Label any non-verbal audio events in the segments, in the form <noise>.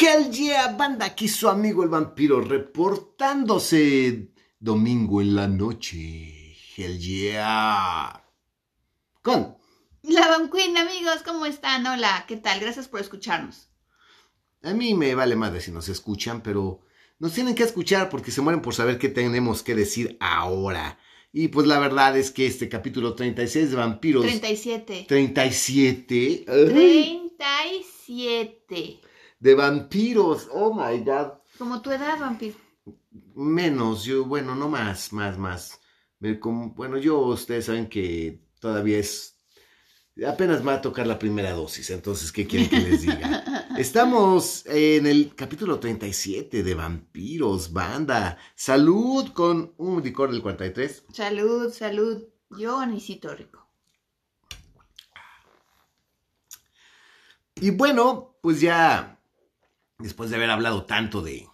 Hell yeah, banda, aquí su amigo el vampiro reportándose domingo en la noche. Hell yeah. Con La Van Queen, amigos, ¿cómo están? Hola, ¿qué tal? Gracias por escucharnos. A mí me vale madre si nos escuchan, pero nos tienen que escuchar porque se mueren por saber qué tenemos que decir ahora. Y pues la verdad es que este capítulo 36 de Vampiros... 37. 37. ay, 37. De vampiros. Oh my god. Como tu edad, vampiro. Menos, yo, bueno, no más, más, más. Bueno, yo, ustedes saben que todavía es. Apenas va a tocar la primera dosis, entonces, ¿qué quieren que les diga? <laughs> Estamos en el capítulo 37 de Vampiros, banda. Salud con un licor del 43. Salud, salud. Yo necesito rico. Y bueno, pues ya, después de haber hablado tanto de,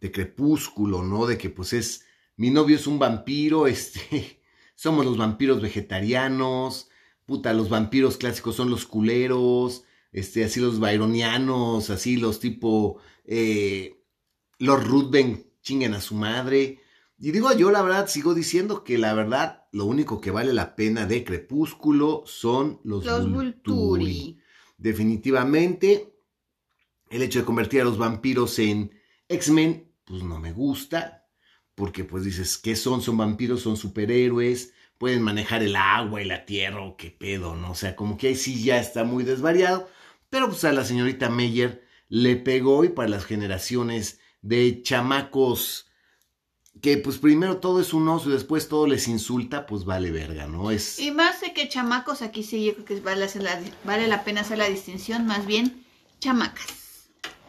de Crepúsculo, ¿no? De que pues es, mi novio es un vampiro, <laughs> este, somos los vampiros vegetarianos, puta, los vampiros clásicos son los culeros, este, así los byronianos, así los tipo, eh, los Ruthven chinguen a su madre. Y digo yo, la verdad, sigo diciendo que la verdad, lo único que vale la pena de Crepúsculo son los, Los Volturi. Vulturi. Definitivamente, el hecho de convertir a los vampiros en X-Men, pues no me gusta, porque pues dices, ¿qué son? Son vampiros, son superhéroes, pueden manejar el agua y la tierra, o qué pedo, ¿no? O sea, como que ahí sí ya está muy desvariado, pero pues a la señorita Meyer le pegó y para las generaciones de chamacos que pues primero todo es un oso y después todo les insulta, pues vale verga, ¿no? Es... Y más de que chamacos, aquí sí yo creo que vale, la pena hacer la distinción, más bien chamacas.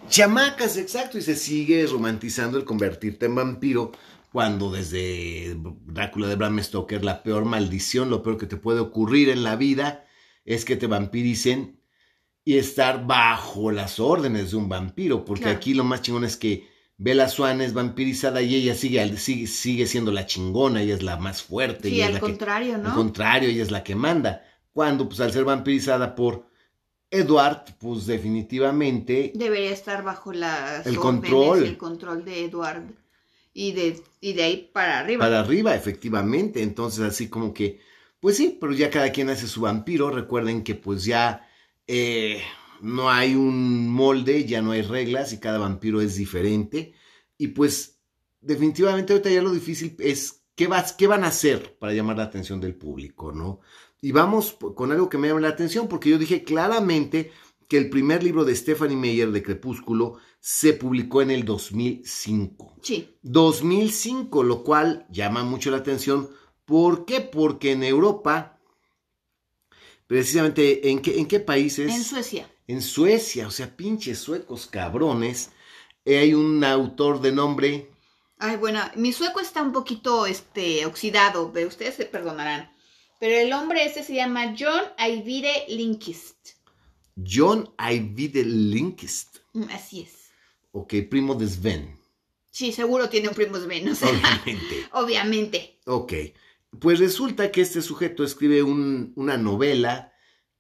Chamacas, exacto, y se sigue romantizando el convertirte en vampiro cuando desde Drácula de Bram Stoker la peor maldición, lo peor que te puede ocurrir en la vida es que te vampiricen y estar bajo las órdenes de un vampiro, porque Claro. aquí lo más chingón es que Bella Swan es vampirizada y ella sigue, al- sigue, sigue siendo la chingona, ella es la más fuerte. Sí, es al la que- contrario, al ¿no? contrario, ella es la que manda. Cuando, pues al ser vampirizada por Edward, pues definitivamente Debería estar bajo las El control. el control de Edward. Y de, y de ahí para arriba. para arriba, efectivamente. Entonces, así como que, pues sí, pero ya cada quien hace su vampiro. Recuerden que pues ya eh, no hay un molde, ya no hay reglas y cada vampiro es diferente. Y pues definitivamente ahorita ya lo difícil es qué, vas, qué van a hacer para llamar la atención del público, ¿no? Y vamos con algo que me llama la atención, porque yo dije claramente que el primer libro de Stephanie Meyer de Crepúsculo se publicó en el 2005. Sí, 2005, lo cual llama mucho la atención. ¿Por qué? Porque en Europa, precisamente, ¿en qué, en qué países? en Suecia. En Suecia, o sea, pinches suecos cabrones. Eh, hay un autor de nombre, Ay, bueno, mi sueco está un poquito este, oxidado, pero ustedes se perdonarán. Pero el hombre este se llama John Ajvide Linkist. John Ajvide Linkist. Mm, Así es. Ok, primo de Sven, Sí, seguro tiene un primo Sven, o sea, obviamente. <laughs> obviamente. Ok, pues resulta que este sujeto escribe un- una novela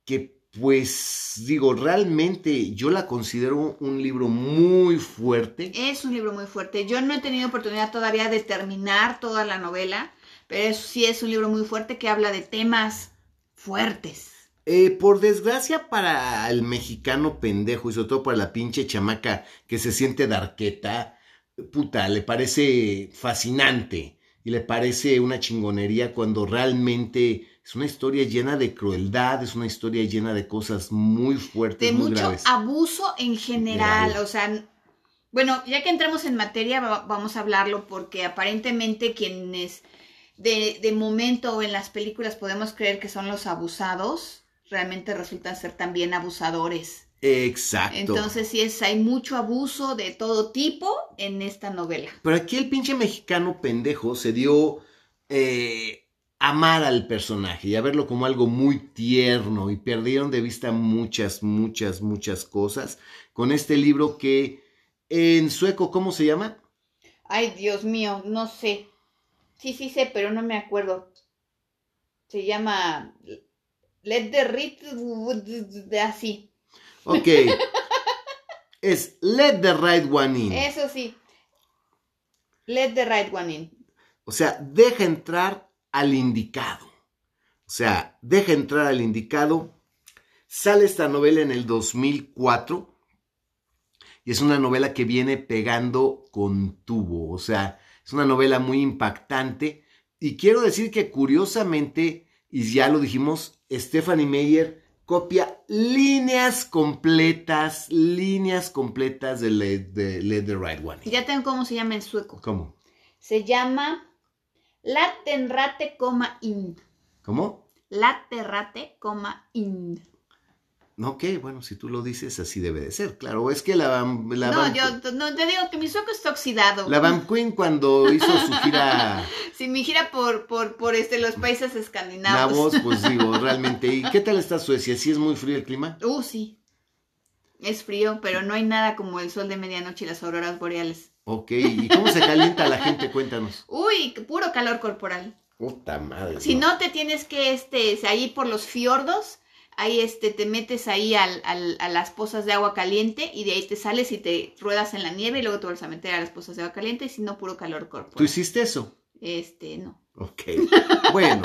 que, pues, digo, realmente yo la considero un libro muy fuerte. Es un libro muy fuerte. Yo no he tenido oportunidad todavía de terminar toda la novela, pero es- sí es un libro muy fuerte que habla de temas fuertes. Eh, por desgracia para el mexicano pendejo y sobre todo para la pinche chamaca que se siente darqueta, puta, le parece fascinante y le parece una chingonería cuando realmente es una historia llena de crueldad, es una historia llena de cosas muy fuertes, de muy mucho graves. abuso en general, o sea, bueno, ya que entramos en materia, va- vamos a hablarlo porque aparentemente quienes de, de momento en las películas podemos creer que son los abusados, realmente resultan ser también abusadores. Exacto. Entonces, sí es, hay mucho abuso de todo tipo en esta novela. Pero aquí el pinche mexicano pendejo se dio eh, amar al personaje y a verlo como algo muy tierno y perdieron de vista muchas, muchas, muchas cosas con este libro que en sueco, ¿cómo se llama? Ay, Dios mío, no sé. Sí, sí sé, pero no me acuerdo. Se llama Let the de así. Ok. <laughs> es Let the Right One In. Eso sí. Let the right one in. O sea, deja entrar al indicado. O sea, deja entrar al indicado. Sale esta novela en el 2004 y es una novela que viene pegando con tubo. O sea, es una novela muy impactante. Y quiero decir que curiosamente, y ya lo dijimos, Stephanie Meyer copia líneas completas, líneas completas de Let, de Let the Right One. In. Ya tengo cómo se llama en sueco. ¿Cómo? Se llama Latenrate, coma in. ¿Cómo? Laterrate, coma in. Ok, bueno, si tú lo dices, así debe de ser. Claro, es que la, la no, Van- yo no, te digo que mi sueco está oxidado. la Van Queen cuando hizo su gira <laughs> Si mi gira por, por, por este, los países escandinavos. Navos, pues <laughs> digo, realmente. ¿Y qué tal está Suecia? ¿Sí es muy frío el clima? Uh, sí. Es frío, pero no hay nada como el sol de medianoche y las auroras boreales. Ok, ¿y cómo se calienta la gente? Cuéntanos. <laughs> Uy, puro calor corporal. Puta madre. Si no te tienes que, este, ahí por los fiordos, ahí este, te metes ahí al, al- a las pozas de agua caliente y de ahí te sales y te ruedas en la nieve y luego te vuelves a meter a las pozas de agua caliente y si no, puro calor ¿Tú corporal. hiciste eso? Este, no. Ok. <laughs> Bueno,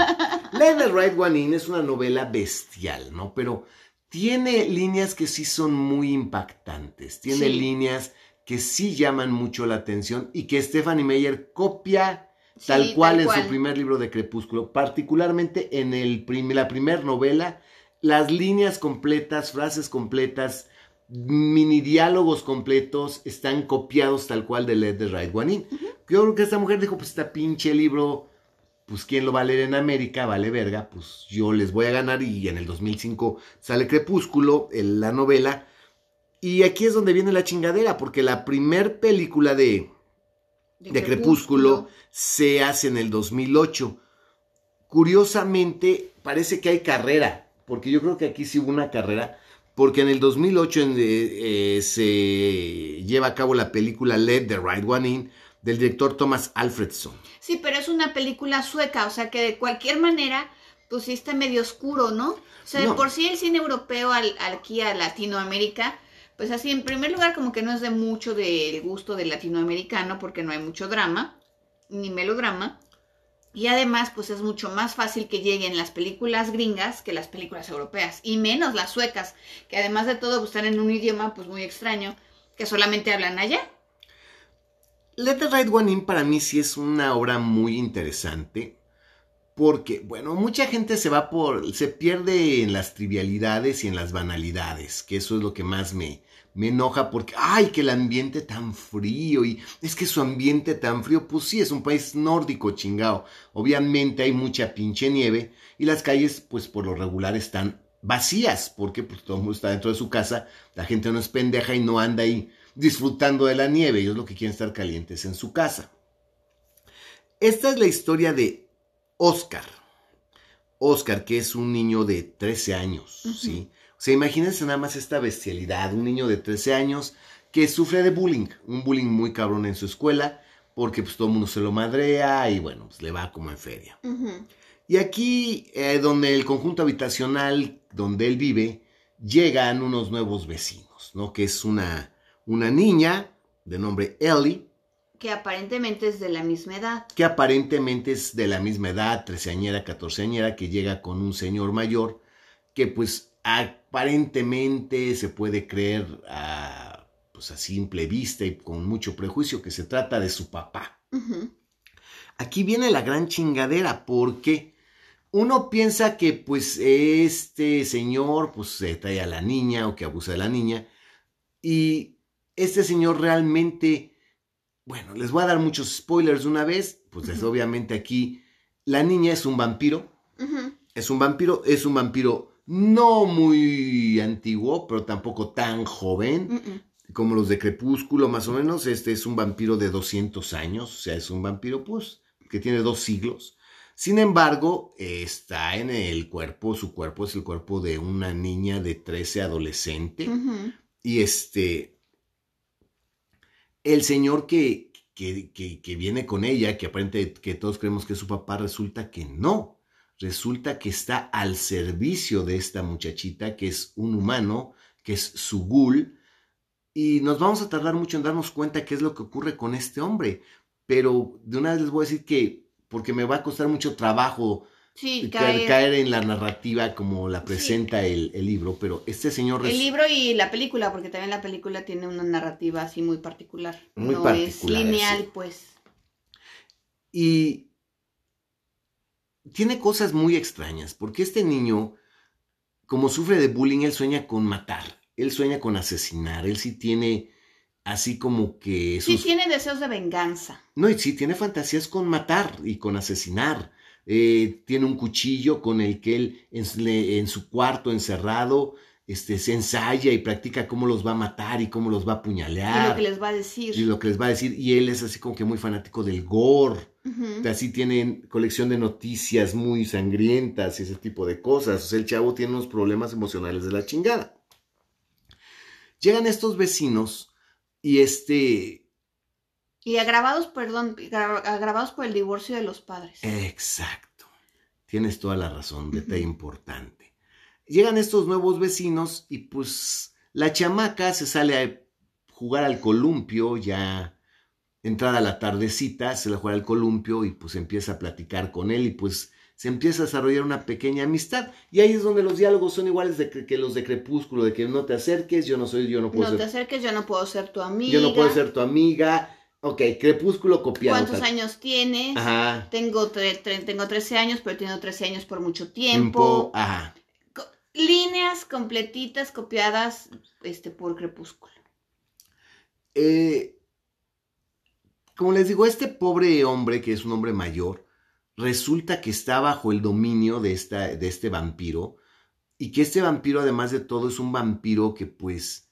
Let the Right One In es una novela bestial, ¿no? Pero tiene líneas que sí son muy impactantes. Tiene Sí. líneas que sí llaman mucho la atención y que Stephanie Meyer copia Sí, tal cual tal en cual. su primer libro de Crepúsculo, particularmente en el prim- la primera novela, las líneas completas, frases completas, mini diálogos completos están copiados tal cual de Let the Right One In. Yo creo que esta mujer dijo, pues esta pinche libro, pues quién lo va a leer en América, vale verga, pues yo les voy a ganar y en el 2005 sale Crepúsculo, el- la novela. Y aquí es donde viene la chingadera, porque la primer película de, de Crepúsculo se hace en el 2008. Curiosamente, parece que hay carrera, porque yo creo que aquí sí hubo una carrera, porque en el 2008 en, eh, eh, se lleva a cabo la película Let the Right One In del director Thomas Alfredson. Sí, pero es una película sueca, o sea que de cualquier manera, pues sí está medio oscuro, ¿no? O sea, de No. por sí el cine europeo al, aquí a Latinoamérica, pues así, en primer lugar, como que no es de mucho del gusto del latinoamericano, porque no hay mucho drama, ni melodrama. Y además, pues es mucho más fácil que lleguen las películas gringas que las películas europeas, y menos las suecas, que además de todo pues, están en un idioma pues muy extraño, que solamente hablan allá. Let the Right One In para mí sí es una obra muy interesante. Porque, bueno, mucha gente se va por. se pierde en las trivialidades y en las banalidades. Que eso es lo que más me, me enoja. Porque, ay, que el ambiente tan frío. Y es que su ambiente tan frío, pues sí, es un país nórdico, chingado. Obviamente hay mucha pinche nieve. Y las calles, pues por lo regular, están vacías. Porque pues todo el mundo está dentro de su casa. La gente no es pendeja y no anda ahí disfrutando de la nieve. Ellos lo que quieren estar calientes en su casa. Esta es la historia de Oscar. Oscar, que es un niño de 13 años. ¿sí? O sea, imagínense nada más esta bestialidad, un niño de 13 años que sufre de bullying, un bullying muy cabrón en su escuela, porque pues todo el mundo se lo madrea y bueno, pues le va como en feria. Y aquí, eh, donde el conjunto habitacional donde él vive, llegan unos nuevos vecinos, ¿no? Que es una, una niña de nombre Ellie, Que aparentemente es de la misma edad. que aparentemente es de la misma edad, treceañera, catorceañera, que llega con un señor mayor, que pues aparentemente se puede creer a, pues a simple vista y con mucho prejuicio que se trata de su papá. Aquí viene la gran chingadera, porque uno piensa que pues este señor pues se trae a la niña o que abusa de la niña, y este señor realmente, bueno, les voy a dar muchos spoilers de una vez, pues es obviamente aquí la niña es un vampiro, es un vampiro, es un vampiro no muy antiguo, pero tampoco tan joven, como los de Crepúsculo, más o menos. Este es un vampiro de 200 años, o sea, es un vampiro, pues, que tiene dos siglos. Sin embargo, está en el cuerpo, su cuerpo es el cuerpo de una niña de 13 adolescente. Y este, el señor que, que, que, que viene con ella, que aparente que todos creemos que es su papá, resulta que no. Resulta que está al servicio de esta muchachita, que es un humano, que es su ghoul, Y nos vamos a tardar mucho en darnos cuenta qué es lo que ocurre con este hombre. Pero de una vez les voy a decir que, porque me va a costar mucho trabajo Sí, caer, caer. en la narrativa como la presenta el, el libro, pero este señor El libro y la película, porque también la película tiene una narrativa así muy particular. Muy no particular, es lineal, sí. pues. Y tiene cosas muy extrañas, porque este niño, como sufre de bullying, él sueña con matar, él sueña con asesinar, él sí tiene así como que Sí, tiene deseos de venganza. No, y sí tiene fantasías con matar y con asesinar. Eh, tiene un cuchillo con el que él en su cuarto encerrado este, se ensaya y practica cómo los va a matar y cómo los va a Y apuñalar. lo que les va a decir. y lo que les va a decir. Y él es así como que muy fanático del gore. Así tienen colección de noticias muy sangrientas y ese tipo de cosas. O sea, el chavo tiene unos problemas emocionales de la chingada. Llegan estos vecinos y este... Y agravados, perdón, gra- agravados por el divorcio de los padres. Exacto. Tienes toda la razón, detalle importante. Llegan estos nuevos vecinos y pues la chamaca se sale a jugar al columpio ya entrada la tardecita, se la juega al columpio y pues empieza a platicar con él y pues se empieza a desarrollar una pequeña amistad. Y ahí es donde los diálogos son iguales de que, que los de Crepúsculo, de que no te acerques, yo no soy, yo no puedo No te ser, acerques, yo no puedo ser tu amiga. yo no puedo ser tu amiga. Ok, Crepúsculo copiado. ¿Cuántos tal- años tienes? Ajá. Tengo, tre- tre- tengo 13 años, pero he tenido 13 años por mucho Tiempo. tiempo. Ajá. Líneas completitas copiadas este, por Crepúsculo. Eh, como les digo, este pobre hombre, que es un hombre mayor, resulta que está bajo el dominio de, esta, de este vampiro. Y que este vampiro, además de todo, es un vampiro que, pues,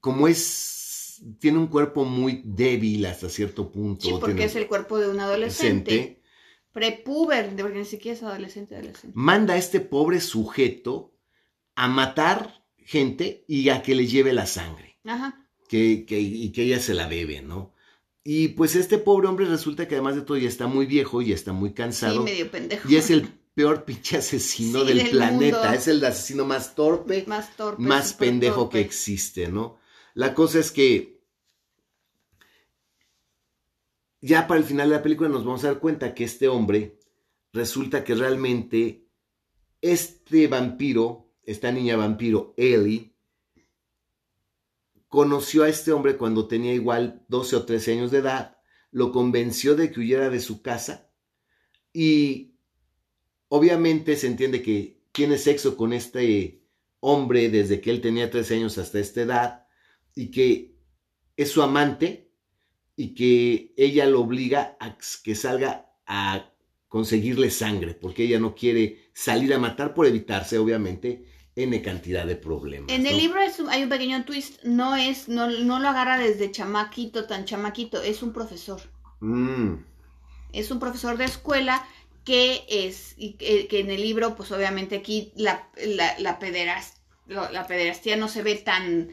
como es, tiene un cuerpo muy débil hasta cierto punto. Sí, porque tiene- es el cuerpo de un adolescente. adolescente, Prepuber, porque ni siquiera es adolescente, adolescente. Manda a este pobre sujeto a matar gente y a que le lleve la sangre. Ajá. que, que- y que ella se la bebe, ¿no? Y pues este pobre hombre resulta que además de todo ya está muy viejo, ya está muy Sí, cansado. medio pendejo. y es el peor pinche asesino Sí, del, del planeta. mundo. Es el asesino más torpe, más torpe. más pendejo torpe. que existe, ¿no? La cosa es que ya para el final de la película nos vamos a dar cuenta que este hombre resulta que realmente este vampiro, esta niña vampiro, Ellie, conoció a este hombre cuando tenía igual 12 o 13 años de edad, lo convenció de que huyera de su casa y obviamente se entiende que tiene sexo con este hombre desde que él tenía 13 años hasta esta edad y que es su amante y que ella lo obliga a que salga a conseguirle sangre porque ella no quiere salir a matar por evitarse obviamente N cantidad de problemas. En el ¿no? libro es un- hay un pequeño twist, no es, no, no lo agarra desde chamaquito, tan chamaquito, es un profesor. Mm, Es un profesor de escuela que es, y que, que en el libro, pues obviamente aquí la, la, la, la pederastía no se ve tan,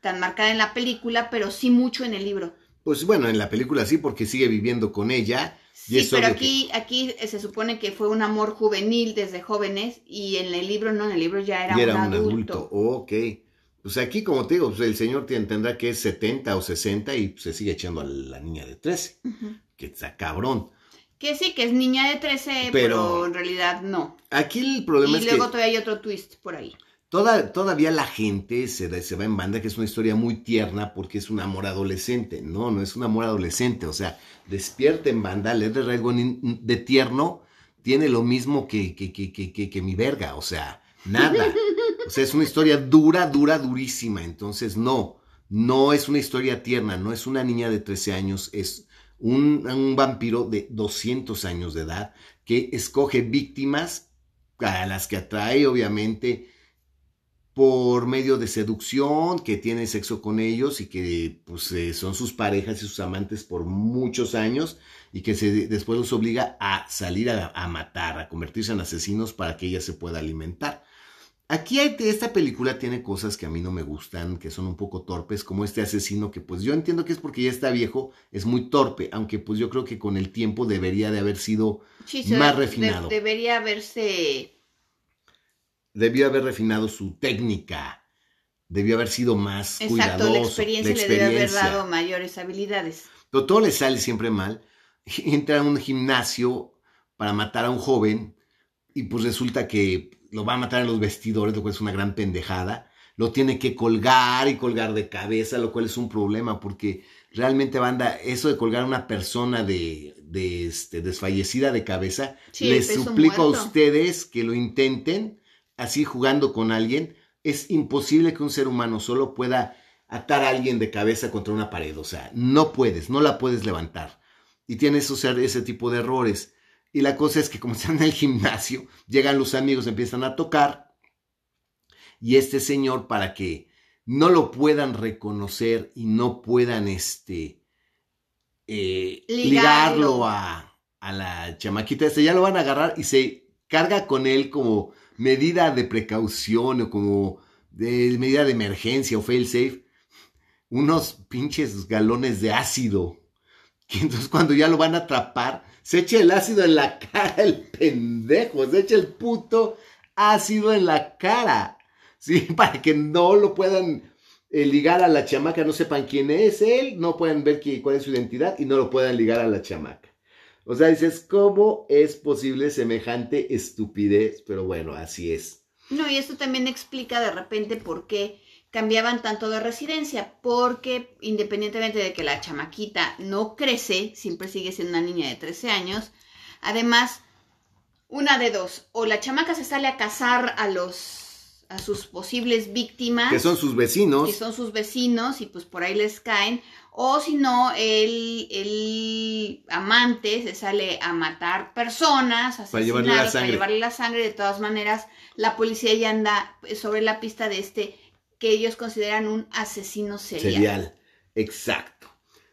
tan marcada en la película, pero sí mucho en el libro. Pues bueno, en la película sí, porque sigue viviendo con ella. Y Sí, es pero aquí, aquí se supone que fue un amor juvenil desde jóvenes y en el libro no, en el libro ya era, y era un, un adulto. adulto. Ok. Pues aquí, como te digo, pues el señor tendrá que es 70 o 60 y se sigue echando a la niña de 13. Ujú. Que está cabrón. Que sí, que es niña de 13, pero, Pero- en realidad no. Aquí el problema Y es luego que todavía hay otro twist por ahí. Toda, todavía la gente se, va en banda que es una historia muy tierna porque es un amor adolescente. No, no es un amor adolescente. O sea, despierta en banda, Led de Red One de tierno tiene lo mismo que mi verga. O sea, nada. O sea, es una historia dura, dura, durísima. Entonces, no, no es una historia tierna, no es una niña de 13 años, es un, un vampiro de 200 años de edad que escoge víctimas a las que atrae, obviamente, por medio de seducción, que tiene sexo con ellos y que pues, eh, son sus parejas y sus amantes por muchos años y que se, después los obliga a salir a, a matar, a convertirse en asesinos para que ella se pueda alimentar. Aquí hay, esta película tiene cosas que a mí no me gustan, que son un poco torpes, como este asesino que pues yo entiendo que es porque ya está viejo, es muy torpe, aunque pues yo creo que con el tiempo debería de haber sido, Sí, Más de- refinado. debería haberse... debió haber refinado su técnica debió haber sido más Exacto, cuidadoso. la experiencia, le debe haber dado mayores habilidades. Pero todo le sale siempre mal. <laughs> Entra a un gimnasio para matar a un joven y pues resulta que lo va a matar en los vestidores, lo cual es una gran pendejada. Lo tiene que colgar y colgar de cabeza, lo cual es un problema porque realmente, banda, eso de colgar a una persona de, de este, desfallecida de cabeza, Sí, les suplico a ustedes que lo intenten así jugando con alguien. Es imposible que un ser humano solo pueda atar a alguien de cabeza contra una pared. O sea, no puedes, no la puedes levantar. Y sea, ese tipo de errores. Y la cosa es que como <laughs> están en el gimnasio, llegan los amigos, empiezan a tocar. Y este señor, para que no lo puedan reconocer y no puedan este, eh, Ligarlo. ligarlo a, a la chamaquita, este, ya lo van a agarrar y se carga con él como medida de precaución o como de medida de emergencia o fail safe unos pinches galones de ácido. <laughs> Que entonces cuando ya lo van a atrapar, se echa el ácido en la <laughs> cara el pendejo, se echa el puto ácido en la cara. Sí, <laughs> para que no lo puedan eh, ligar a la chamaca, no sepan quién es él, no puedan ver cuál es su identidad y no lo puedan ligar a la chamaca. O sea, dices, ¿cómo es posible semejante estupidez? Pero bueno, así es. No, y esto también explica de repente por qué cambiaban tanto de residencia, porque independientemente de que la chamaquita no crece, siempre sigue siendo una niña de 13 años, además, una de dos, o la chamaca se sale a cazar a los a sus posibles víctimas, Que son sus vecinos. que son sus vecinos y pues por ahí les caen, o si no, el, el amante se sale a matar personas, Para llevarle la asesinarlos, para sangre. llevarle la sangre. De todas maneras, la policía ya anda sobre la pista de este que ellos consideran un asesino serial. Serial. Exacto.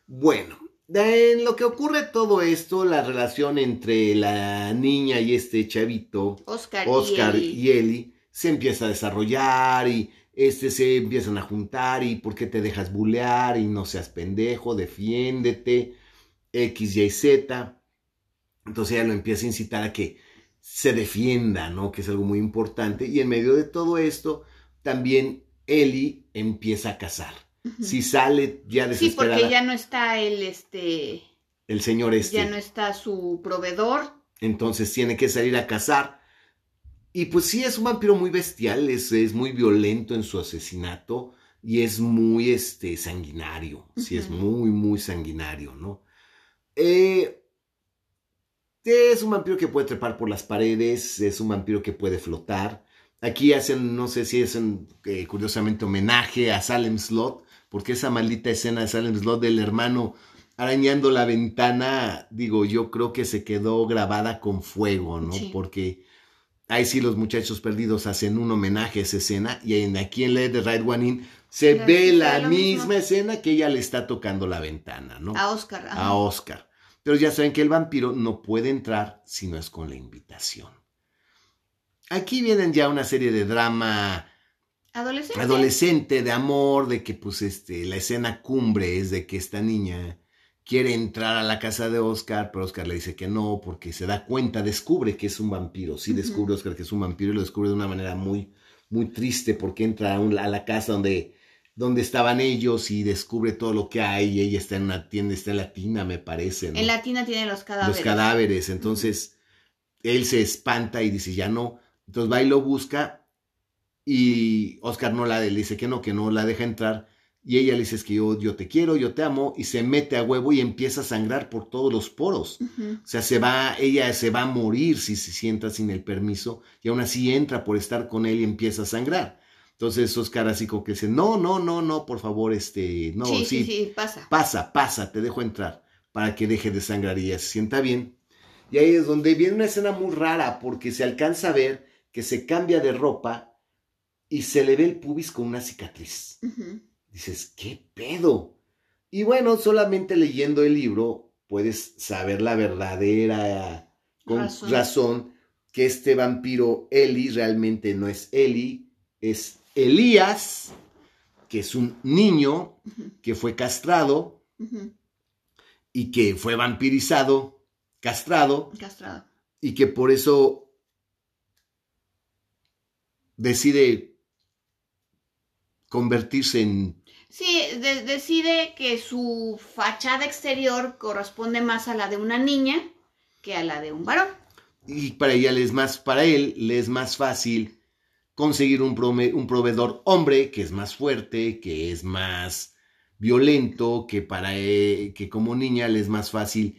Bueno, en lo que ocurre todo esto, la relación entre la niña y este chavito, Oscar, Oscar y, y Eli, se empieza a desarrollar y este se empiezan a juntar y por qué te dejas bulear y no seas pendejo, defiéndete, X, Y, Z. Entonces ella lo empieza a incitar a que se defienda, ¿no? Que es algo muy importante. Y en medio de todo esto, también Eli empieza a cazar. Si sale ya Sí, desesperada porque ya no está el este, el señor este, ya no está su proveedor. entonces tiene que salir a cazar. Y pues sí, es un vampiro muy bestial, es, es muy violento en su asesinato y es muy este, sanguinario. Sí, es muy, muy sanguinario, ¿no? Eh, es un vampiro que puede trepar por las paredes, es un vampiro que puede flotar. Aquí hacen, no sé si hacen eh, curiosamente homenaje a Salem Slot, porque esa maldita escena de Salem Slot del hermano arañando la ventana, digo, yo creo que se quedó grabada con fuego, ¿no? Sí. Porque ahí sí los muchachos perdidos hacen un homenaje a esa escena y en, aquí en Let the Right One In se ve la misma mismo. escena que ella le está tocando la ventana, ¿no? A Oscar. ajá. a Oscar. Pero ya saben que el vampiro no puede entrar si no es con la invitación. Aquí vienen ya una serie de drama Adolescente. adolescente, de amor, de que pues este, la escena cumbre es de que esta niña quiere entrar a la casa de Oscar, pero Oscar le dice que no, porque se da cuenta, descubre que es un vampiro. Sí descubre Oscar que es un vampiro y lo descubre de una manera muy, muy triste, porque entra a, un- a la casa donde, donde estaban ellos y descubre todo lo que hay, y ella está en una tienda, está en la tina, me parece, ¿no? En la tina tiene los cadáveres. los cadáveres. Entonces, él se espanta y dice, ya no. Entonces va y lo busca y Oscar no la le dice que no, que no la deja entrar. Y ella le dice, es que yo, yo te quiero, yo te amo, y se mete a huevo y empieza a sangrar por todos los poros. O sea, se va, ella se va a morir si se sienta sin el permiso, y aún así entra por estar con él y empieza a sangrar. Entonces Oscar así como que dice, no, no, no, no, por favor, este, no, sí, sí, sí, pasa. pasa, pasa, te dejo entrar para que deje de sangrar y ella se sienta bien. Y ahí es donde viene una escena muy rara porque se alcanza a ver que se cambia de ropa y se le ve el pubis con una cicatriz. Dices, ¿qué pedo? Y bueno, solamente leyendo el libro puedes saber la verdadera con Razón. razón. que este vampiro Eli realmente no es Eli, es Elías, que es un niño que fue castrado y que fue vampirizado, castrado, Castrado. y que por eso decide convertirse en... Sí, de- decide que su fachada exterior corresponde más a la de una niña que a la de un varón. Y para ella le es más, para él le es más fácil conseguir un, un proveedor hombre que es más fuerte, que es más violento, que para él- que como niña le es más fácil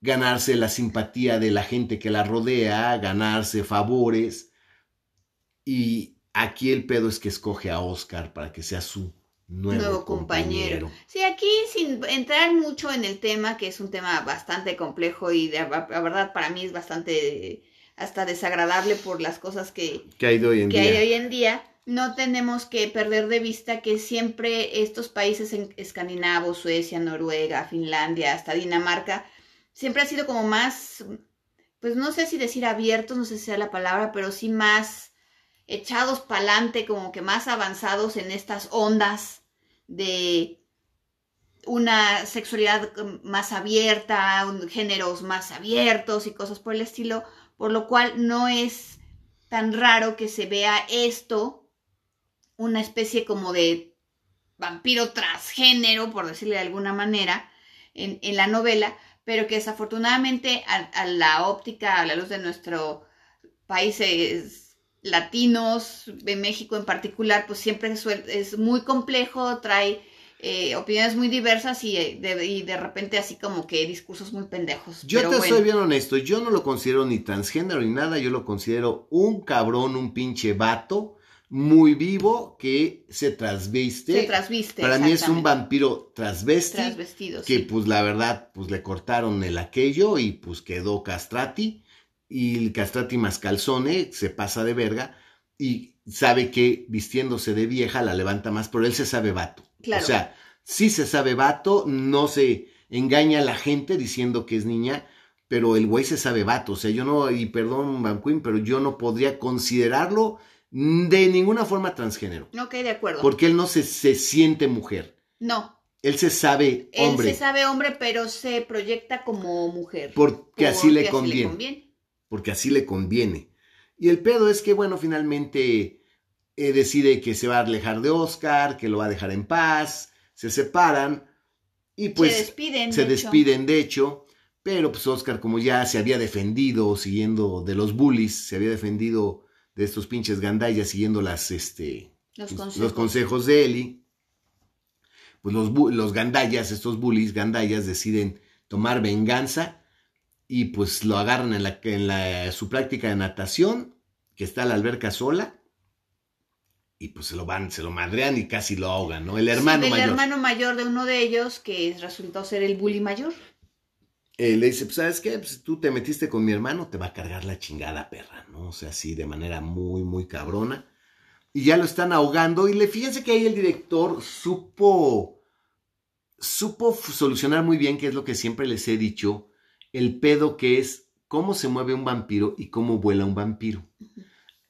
ganarse la simpatía de la gente que la rodea, ganarse favores. Y aquí el pedo es que escoge a Oscar para que sea su nuevo, Nuevo compañero. compañero. Sí, aquí sin entrar mucho en el tema, que es un tema bastante complejo y de, la verdad para mí es bastante hasta desagradable por las cosas que, Que hay de hoy en que día. hay hoy en día, no tenemos que perder de vista que siempre estos países en- escandinavos, Suecia, Noruega, Finlandia, hasta Dinamarca, siempre ha sido como más, pues no sé si decir abiertos, no sé si sea la palabra, pero sí más echados para adelante, como que más avanzados en estas ondas de una sexualidad más abierta, un- géneros más abiertos y cosas por el estilo, por lo cual no es tan raro que se vea esto, una especie como de vampiro transgénero, por decirle de alguna manera, en, en la novela, pero que desafortunadamente a, a la óptica, a la luz de nuestro países latinos, de México en particular, pues siempre es, muy complejo, trae eh, opiniones muy diversas y eh, de, y de repente así como que discursos muy pendejos. Yo Pero te bueno. soy bien honesto, yo no lo considero ni transgénero ni nada, yo lo considero un cabrón, un pinche vato muy vivo que se trasviste. Se trasviste. Para mí es un vampiro transvesti, Transvestido, que sí. pues la verdad pues le cortaron el aquello y pues quedó castrati y el castrati más calzone se pasa de verga y sabe que vistiéndose de vieja la levanta más, pero él se sabe vato. Claro. O sea, sí se sabe vato, no se engaña a la gente diciendo que es niña, pero el güey se sabe vato. O sea, yo no, y perdón, Van Queen, pero yo no podría considerarlo de ninguna forma transgénero. Ok, de acuerdo. Porque él no se, se siente mujer. No, Él se sabe él hombre. se sabe hombre, pero se proyecta como mujer. Porque así le Porque conviene. conviene. Porque así le conviene. Y el pedo es que, bueno, finalmente eh, decide que se va a alejar de Oscar, que lo va a dejar en paz, se separan y pues se despiden. se de hecho. despiden de hecho, pero pues Oscar como ya se había defendido siguiendo de los bullies, se había defendido de estos pinches gandallas siguiendo las, este, Los los consejos. de Eli, pues los, los gandallas, estos bullies gandallas deciden tomar venganza y pues lo agarran en, la, en la- su práctica de natación, que está la alberca sola, y pues se lo van, se lo madrean y casi lo ahogan, ¿no? El hermano Sí, mayor. hermano mayor de uno de ellos, que resultó ser el bully mayor. eh, le dice, pues, ¿sabes qué? Pues tú te metiste con mi hermano, te va a cargar la chingada perra, ¿no? O sea, así de manera muy, muy cabrona. Y ya lo están ahogando. Y le fíjense que ahí el director supo, supo solucionar muy bien, que es lo que siempre les he dicho, el pedo que es cómo se mueve un vampiro y cómo vuela un vampiro.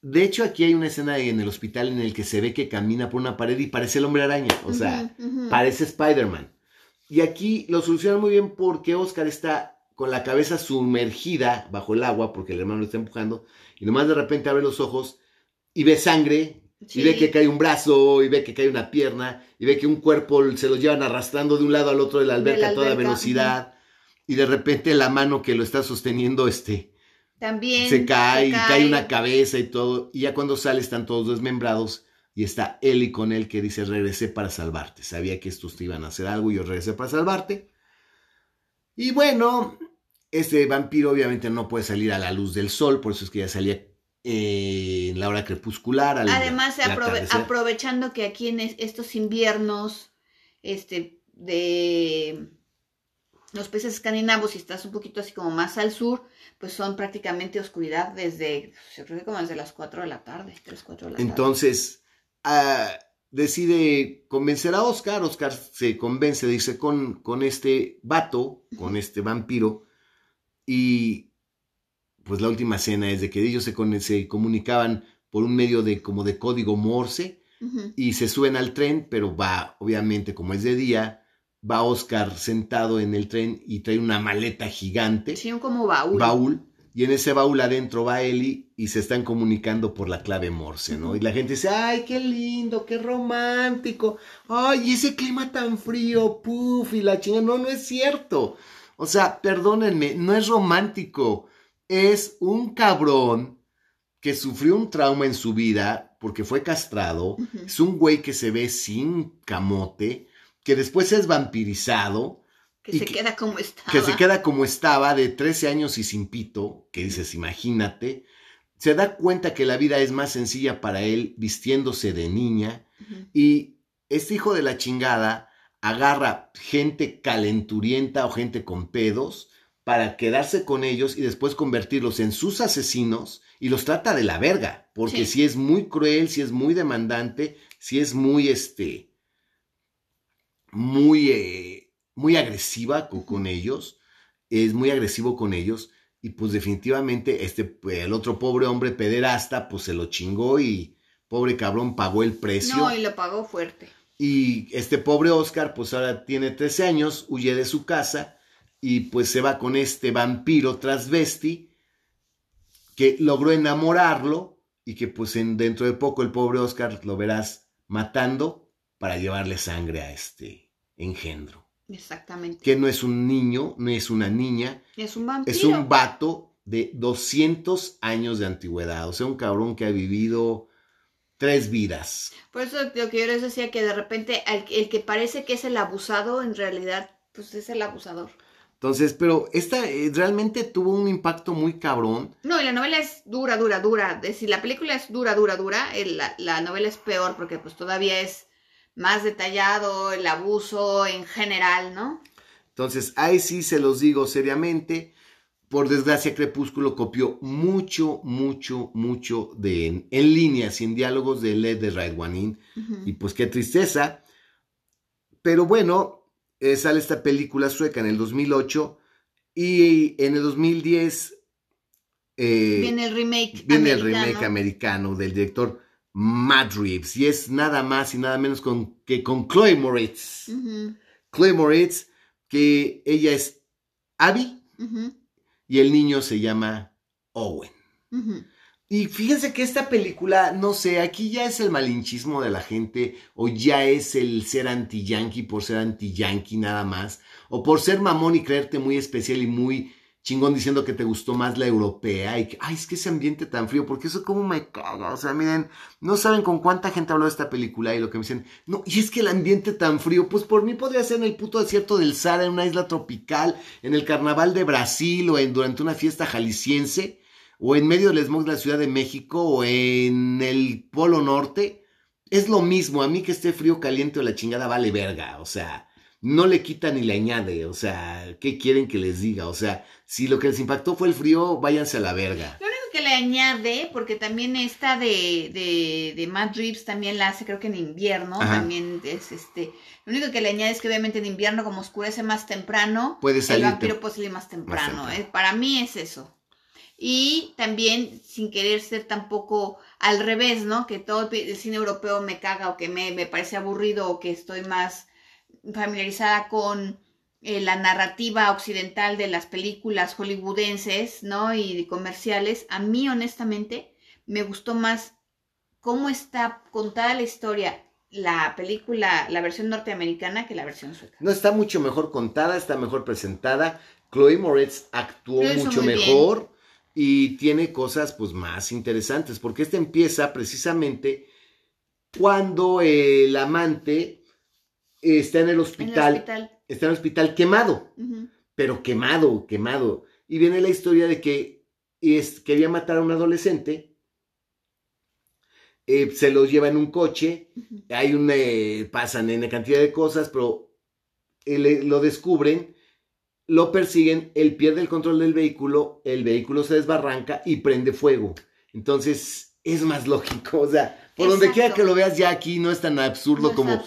De hecho, aquí hay una escena en el hospital en el que se ve que camina por una pared y parece el hombre araña. O sea, parece Spider-Man. Y aquí lo solucionan muy bien porque Oscar está con la cabeza sumergida bajo el agua porque el hermano lo está empujando y nomás de repente abre los ojos y ve sangre Sí. y ve que cae un brazo y ve que cae una pierna y ve que un cuerpo se lo llevan arrastrando de un lado al otro de la De alberca a toda velocidad y de repente la mano que lo está sosteniendo este También se cae y cae una cabeza y todo. Y ya cuando sale están todos desmembrados y está Ellie con él que dice, regresé para salvarte. Sabía que estos te iban a hacer algo y yo regresé para salvarte. Y bueno, este vampiro obviamente no puede salir a la luz del sol, por eso es que ya salía eh, en la hora crepuscular. al- Además, aprove- atardecer. aprovechando que aquí en es- estos inviernos este, de los países escandinavos, si estás un poquito así como más al sur, pues son prácticamente oscuridad desde, yo creo que como desde las 4 de la tarde, 3, 4 de la tarde. Entonces, ah, decide convencer a Oscar. Oscar se convence de irse con, con este vato, con este vampiro. Y pues la última escena es de que ellos se, con- se comunicaban por un medio de como de código Morse y se suben al tren, pero va, obviamente, como es de día, va Oscar sentado en el tren y trae una maleta gigante. Sí, como baúl. baúl. Y en ese baúl adentro va Eli y se están comunicando por la clave Morse, ¿no? Y la gente dice, ay, qué lindo, qué romántico, ay, ese clima tan frío, puf, y la chinga, no, no es cierto. O sea, perdónenme, no es romántico, es un cabrón que sufrió un trauma en su vida porque fue castrado, es un güey que se ve sin camote, que después es vampirizado, que se queda como estaba. Que se queda como estaba, de 13 años y sin pito, que dices, imagínate. Se da cuenta que la vida es más sencilla para él vistiéndose de niña. Y este hijo de la chingada agarra gente calenturienta o gente con pedos para quedarse con ellos y después convertirlos en sus asesinos y los trata de la verga, porque si es muy cruel, si es muy demandante, si es muy este muy eh, muy agresiva con, ellos, es muy agresivo con ellos y pues definitivamente este, el otro pobre hombre pederasta pues se lo chingó y pobre cabrón pagó el precio. No, y lo pagó fuerte. Y este pobre Oscar pues ahora tiene 13 años, huye de su casa y pues se va con este vampiro transvesti que logró enamorarlo y que pues en, dentro de poco el pobre Oscar lo verás matando para llevarle sangre a este engendro. Exactamente. Que no es un niño, no es una niña. Es un vampiro. Es un vato de 200 años de antigüedad. O sea, un cabrón que ha vivido tres vidas. Por eso lo que yo les decía que de repente el, que parece que es el abusado, en realidad, pues es el abusador. Entonces, pero esta eh, realmente tuvo un impacto muy cabrón. No, y la novela es dura, dura, dura. Si la película es dura, dura, dura, la, la novela es peor porque pues todavía es más detallado, el abuso en general, ¿no? Entonces, ahí sí se los digo seriamente. Por desgracia, Crepúsculo copió mucho, mucho, mucho de en, en línea, sin diálogos de Led de Raidwanin. Y pues qué tristeza. Pero bueno, eh, sale esta película sueca en el 2008 y en el 2010 eh, viene el remake viene el remake americano del director Reeves. Y es nada más y nada menos con, que con Chloe Moritz. Chloe Moritz, que ella es Abby y el niño se llama Owen. Y fíjense que esta película, no sé, aquí ya es el malinchismo de la gente, o ya es el ser anti-yankee por ser anti-yankee nada más, o por ser mamón y creerte muy especial y muy chingón diciendo que te gustó más la europea y que, ay, es que ese ambiente tan frío, porque eso como me caga, o sea, miren, no saben con cuánta gente habló de esta película y lo que me dicen, no, y es que el ambiente tan frío, pues por mí podría ser en el puto desierto del Sahara, en una isla tropical, en el carnaval de Brasil o en, durante una fiesta jalisciense, o en medio del smog de la Ciudad de México o en el Polo Norte, es lo mismo, a mí que esté frío, caliente o la chingada vale verga, o sea, no le quita ni le añade, o sea, ¿qué quieren que les diga? O sea, si lo que les impactó fue el frío, váyanse a la verga. Lo único que le añade, porque también esta de, de, de Matt Reeves también la hace creo que en invierno, también es este, lo único que le añade es que obviamente en invierno como oscurece más temprano, puede salir el vampiro puede salir más temprano, eh, para mí es eso. Y también sin querer ser tampoco al revés, ¿no? Que todo el cine europeo me caga o que me, me parece aburrido o que estoy más familiarizada con eh, la narrativa occidental de las películas hollywoodenses, ¿no? Y comerciales, a mí honestamente me gustó más cómo está contada la historia la película, la versión norteamericana que la versión sueca. No, está mucho mejor contada, está mejor presentada. Chloe Moretz actuó mucho mejor y tiene cosas pues más interesantes, porque este empieza precisamente cuando el amante está en el hospital, está en el hospital quemado, pero quemado, quemado. Y viene la historia de que es, quería matar a un adolescente, eh, se los lleva en un coche, hay un, eh, pasan en cantidad de cosas, pero eh, lo descubren, lo persiguen, él pierde el control del vehículo, el vehículo se desbarranca y prende fuego. Entonces es más <laughs> lógico, o sea, por donde quiera que lo veas ya aquí no es tan absurdo como,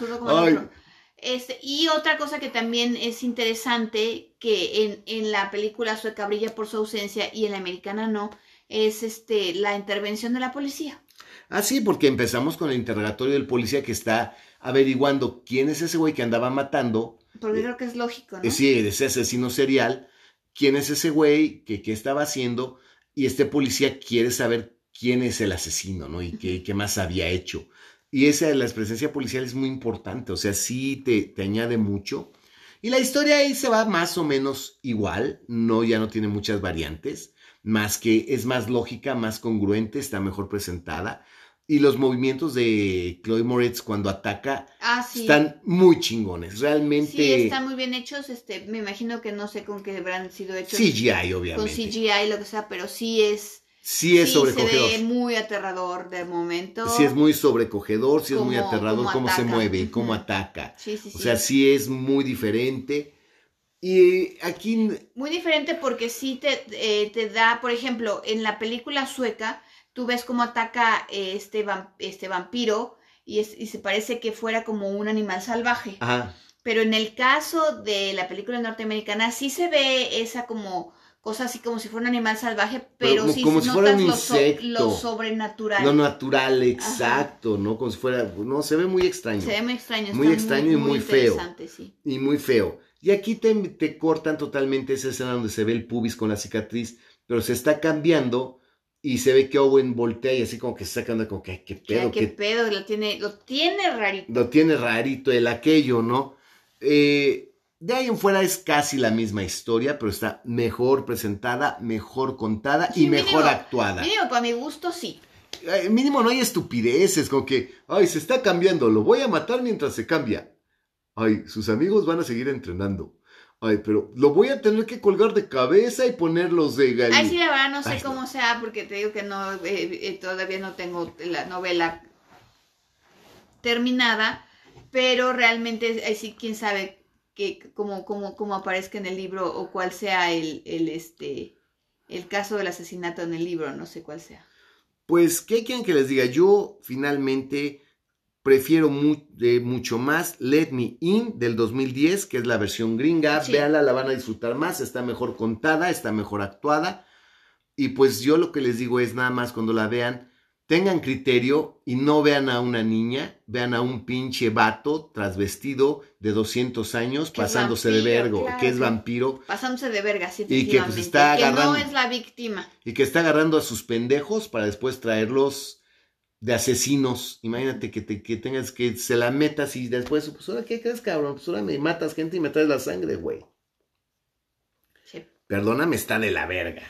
este, y otra cosa que también es interesante, que en, en, la película sueca brilla por su ausencia y en la americana no, es este, la intervención de la policía. Ah, sí, porque empezamos con el interrogatorio del policía que está averiguando quién es ese güey que andaba matando. Porque creo que es lógico, ¿no? Sí, ese asesino serial. ¿Quién es ese güey? ¿Qué, ¿Qué estaba haciendo? y este policía quiere saber quién es el asesino, ¿no? Y qué, qué más había hecho. Y esa, la presencia policial es muy importante, o sea, sí te, te añade mucho. Y la historia ahí se va más o menos igual, no, ya no tiene muchas variantes, más que es más lógica, más congruente, está mejor presentada. Y los movimientos de Chloe Moritz cuando ataca Ah, sí. están muy chingones, realmente Sí, están muy bien hechos. Este, me imagino que no sé con qué habrán sido hechos. CGI, Con obviamente. CGI, lo que sea, pero sí es. Sí es sí sobrecogedor. se ve muy aterrador de momento. Sí es muy sobrecogedor, sí es muy aterrador cómo cómo se mueve, cómo ataca. Sí, sí, sí. O sea, sí es muy diferente. Y aquí, Muy diferente porque sí te, eh, te da, por ejemplo, en la película sueca, tú ves cómo ataca eh, este, este vampiro y, es- y se parece que fuera como un animal salvaje. ajá, Pero en el caso de la película norteamericana sí se ve esa como cosa así como si fuera un animal salvaje, pero, como- sí como si fuera un lo, so- insecto. lo sobrenatural. lo natural, exacto, ¿no? Como si fuera, no, se ve muy extraño. Se ve muy extraño. Muy extraño y muy feo. sí. Y muy feo. Y aquí te, te cortan totalmente esa escena donde se ve el pubis con la cicatriz, pero se está cambiando y se ve que Owen voltea y así como que se está quedando como que, "Ay, qué ¿Qué, pedo, qué qué pedo? Lo tiene, lo tiene rarito. lo tiene rarito el aquello, ¿no? Eh, de ahí en fuera es casi la misma historia, pero está mejor presentada, mejor contada y mejor actuada. Mínimo, para mi gusto, sí. Eh, mínimo no hay estupideces, como que, ay, se está cambiando, lo voy a matar mientras se cambia. Ay, sus amigos van a seguir entrenando. Ay, pero lo voy a tener que colgar de cabeza y ponerlos de gal- Ay, sí, la verdad no sé Ay, cómo sea, porque te digo que no, eh, eh, todavía no tengo la novela terminada, pero realmente, ahí sí, quién sabe que, cómo, cómo, cómo aparezca en el libro o cuál sea el, el, este, el caso del asesinato en el libro, no sé cuál sea. Pues, ¿qué quieren que les diga? Yo finalmente prefiero mu- eh, mucho más Let Me In del 2010, que es la versión gringa. Sí. Véanla, la van a disfrutar más, está mejor contada, está mejor actuada. Y pues yo lo que les digo es nada más cuando la vean, tengan criterio y no vean a una niña, vean a un pinche vato trasvestido de 200 años Que pasándose de vergo, claro, que es vampiro Pasándose de verga, sí, Y que, pues, está que no agarrando- es la víctima. y que está agarrando a sus pendejos para después traerlos de asesinos. Imagínate que, te, que tengas que se la metas y después, pues ahora qué crees, cabrón, pues ahora me matas gente y me traes la sangre, güey. Sí. Perdóname, está de la verga.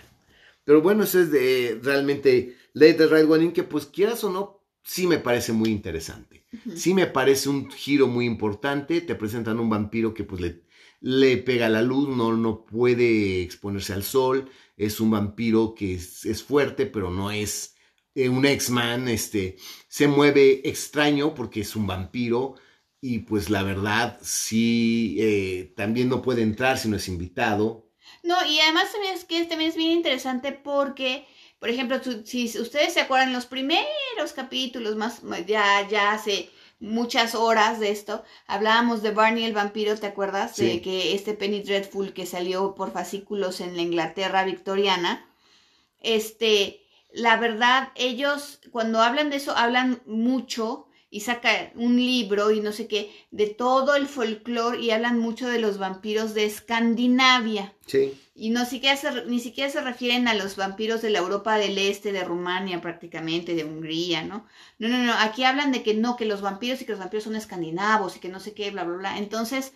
Pero bueno, eso es de realmente Late the Right One In, que pues quieras o no, sí me parece muy interesante. Sí me parece un giro muy importante. Te presentan un vampiro que pues le, le pega la luz, no, no puede exponerse al sol. Es un vampiro que es, es fuerte, pero no es eh, un X-Man. Este, se mueve extraño porque es un vampiro. Y pues la verdad, sí, eh, también no puede entrar si no es invitado. No, y además también es que también es bien interesante porque, por ejemplo, si ustedes se acuerdan, los primeros capítulos, más ya, ya hace muchas horas de esto, hablábamos de Barney el vampiro, ¿te acuerdas? Sí. De que este Penny Dreadful que salió por fascículos en la Inglaterra victoriana, este, la verdad, ellos cuando hablan de eso, hablan mucho y sacan un libro y no sé qué, de todo el folclore y hablan mucho de los vampiros de Escandinavia. Sí. Y no siquiera se, ni siquiera se refieren a los vampiros de la Europa del Este, de Rumania prácticamente, de Hungría, ¿no? No, no, no, aquí hablan de que no, que los vampiros y que los vampiros son escandinavos y que no sé qué, bla, bla, bla. Entonces,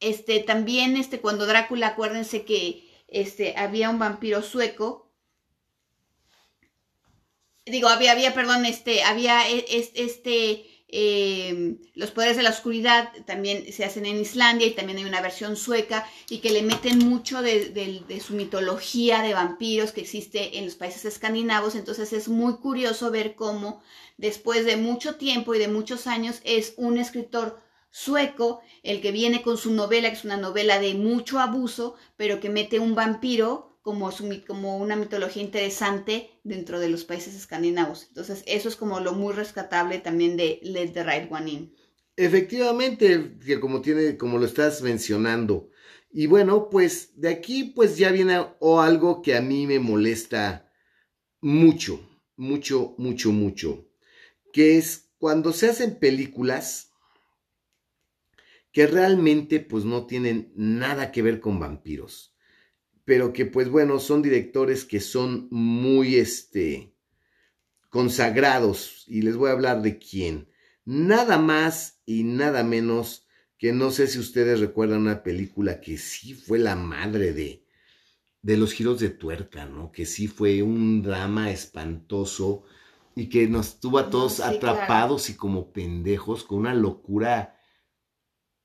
este, también, este, cuando Drácula, acuérdense que, este, había un vampiro sueco, digo, había, había, perdón, este, había e- es- este, eh, los poderes de la oscuridad también se hacen en Islandia y también hay una versión sueca y que le meten mucho de, de- de su mitología de vampiros que existe en los países escandinavos. Entonces es muy curioso ver cómo después de mucho tiempo y de muchos años es un escritor sueco el que viene con su novela, que es una novela de mucho abuso, pero que mete un vampiro como, una mitología interesante dentro de los países escandinavos. Entonces, eso es como lo muy rescatable también de Let the Right One In. Efectivamente, como tiene, como lo estás mencionando. Y bueno, pues de aquí pues ya viene o algo que a mí me molesta mucho, mucho, mucho, mucho. Que es cuando se hacen películas que realmente pues no tienen nada que ver con vampiros. Pero que pues bueno, son directores que son muy este consagrados y les voy a hablar de quién. Nada más y nada menos que no sé si ustedes recuerdan una película que sí fue la madre de de los giros de tuerca, ¿no? Que sí fue un drama espantoso y que nos tuvo a todos atrapados y como pendejos con una locura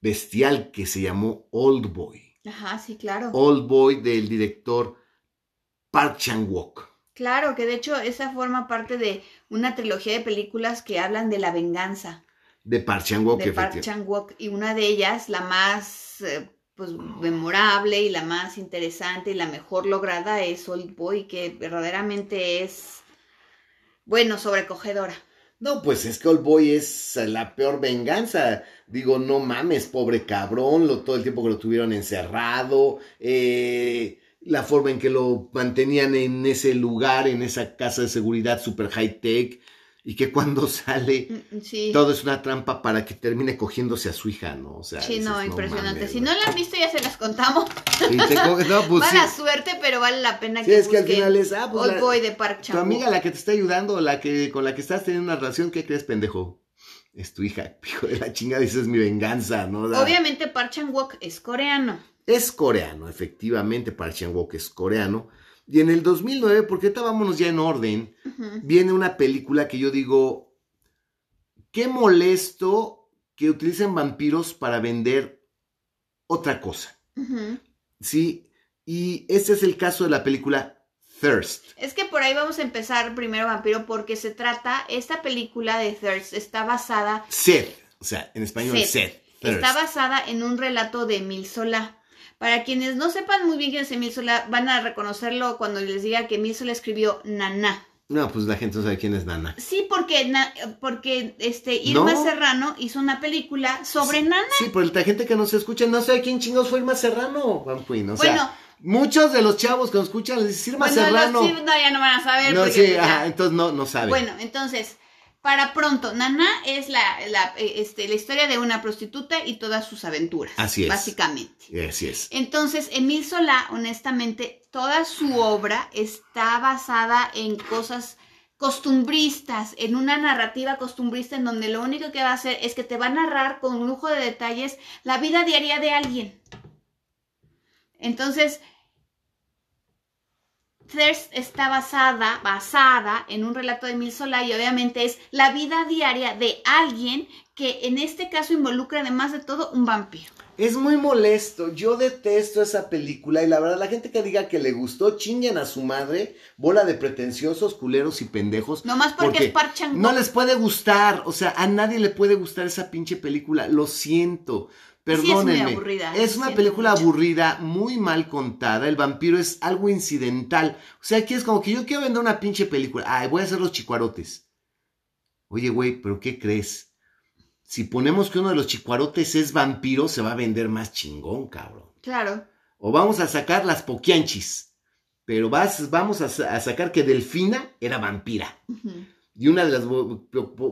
bestial que se llamó Old Boy. Ajá, sí, claro. Old Boy del director Park Chan-wook. Claro, que de hecho esa forma parte de una trilogía de películas que hablan de la venganza. De Park Chan-wook. De Park Chan-wook. Y una de ellas, la más eh, pues, memorable y la más interesante y la mejor lograda es Old Boy, que verdaderamente es, bueno, sobrecogedora. No, pues es que Old Boy es la peor venganza. Digo, no mames, pobre cabrón, lo, todo el tiempo que lo tuvieron encerrado, eh, la forma en que lo mantenían en ese lugar, en esa casa de seguridad super high tech, y que cuando sale mm, todo es una trampa para que termine cogiéndose a su hija, ¿no? O sea, sí, no, impresionante. si no la han visto ya se las contamos. Y te no, pues, <laughs> Mala suerte, pero vale la pena sí, es que al final es, ah, pues, Old Boy de Park Tu amiga la que te está ayudando, la que con la que estás teniendo una relación, ¿qué crees, pendejo? Es tu hija, <laughs> hijo de la chingada, dices mi venganza, ¿no? Obviamente Park Chan-wook es coreano. Es coreano, efectivamente, Park Chan-wook es coreano. Y en el 2009, porque ahorita vámonos ya en orden, viene una película que yo digo, qué molesto que utilicen vampiros para vender otra cosa. Sí, y ese es el caso de la película Thirst. Es que por ahí vamos a empezar primero vampiro porque se trata, esta película de Thirst está basada... Seth, o sea, en español Seth. Está basada en un relato de Emil Solá. Para quienes no sepan muy bien quién es Emil Sola, van a reconocerlo cuando les diga que Emil Sola escribió Nana. No, pues la gente no sabe quién es Nana. Sí, porque, porque este, Irma Serrano hizo una película sobre Nana. Sí, pero la gente que nos escucha no sabe quién chingos fue Irma Serrano, Juan Queen. O sea, bueno, muchos de los chavos que nos escuchan les dicen Irma Serrano. no, ya no van a saber. No, sí, pues entonces no, no saben. Bueno, entonces, para pronto, Nana es la, eh, este, la historia de una prostituta y todas sus aventuras. Así es. Básicamente. Así es. Entonces, Emil Solá, honestamente, toda su obra está basada en cosas costumbristas, en una narrativa costumbrista en donde lo único que va a hacer es que te va a narrar con lujo de detalles la vida diaria de alguien. Entonces, Thirst está basada, basada en un relato de Emil Solá y obviamente es la vida diaria de alguien que en este caso involucra además de todo un vampiro. Es muy molesto, yo detesto esa película y la verdad la gente que diga que le gustó chinguen a su madre, bola de pretenciosos, culeros y pendejos. Nomás porque, es parchan. No les puede gustar, o sea, a nadie le puede gustar esa pinche película, lo siento. Perdónenme. es, aburrida, es una película aburrida, muy mal contada. El vampiro es algo incidental. O sea, aquí es como que yo quiero vender una pinche película. Ay, voy a hacer los chicuarotes. Oye, güey, ¿pero qué crees? Si ponemos que uno de los chicuarotes es vampiro, se va a vender más chingón, cabrón. Claro. O vamos a sacar las poquianchis. Pero vas, vamos a, sacar que Delfina era vampira y una de las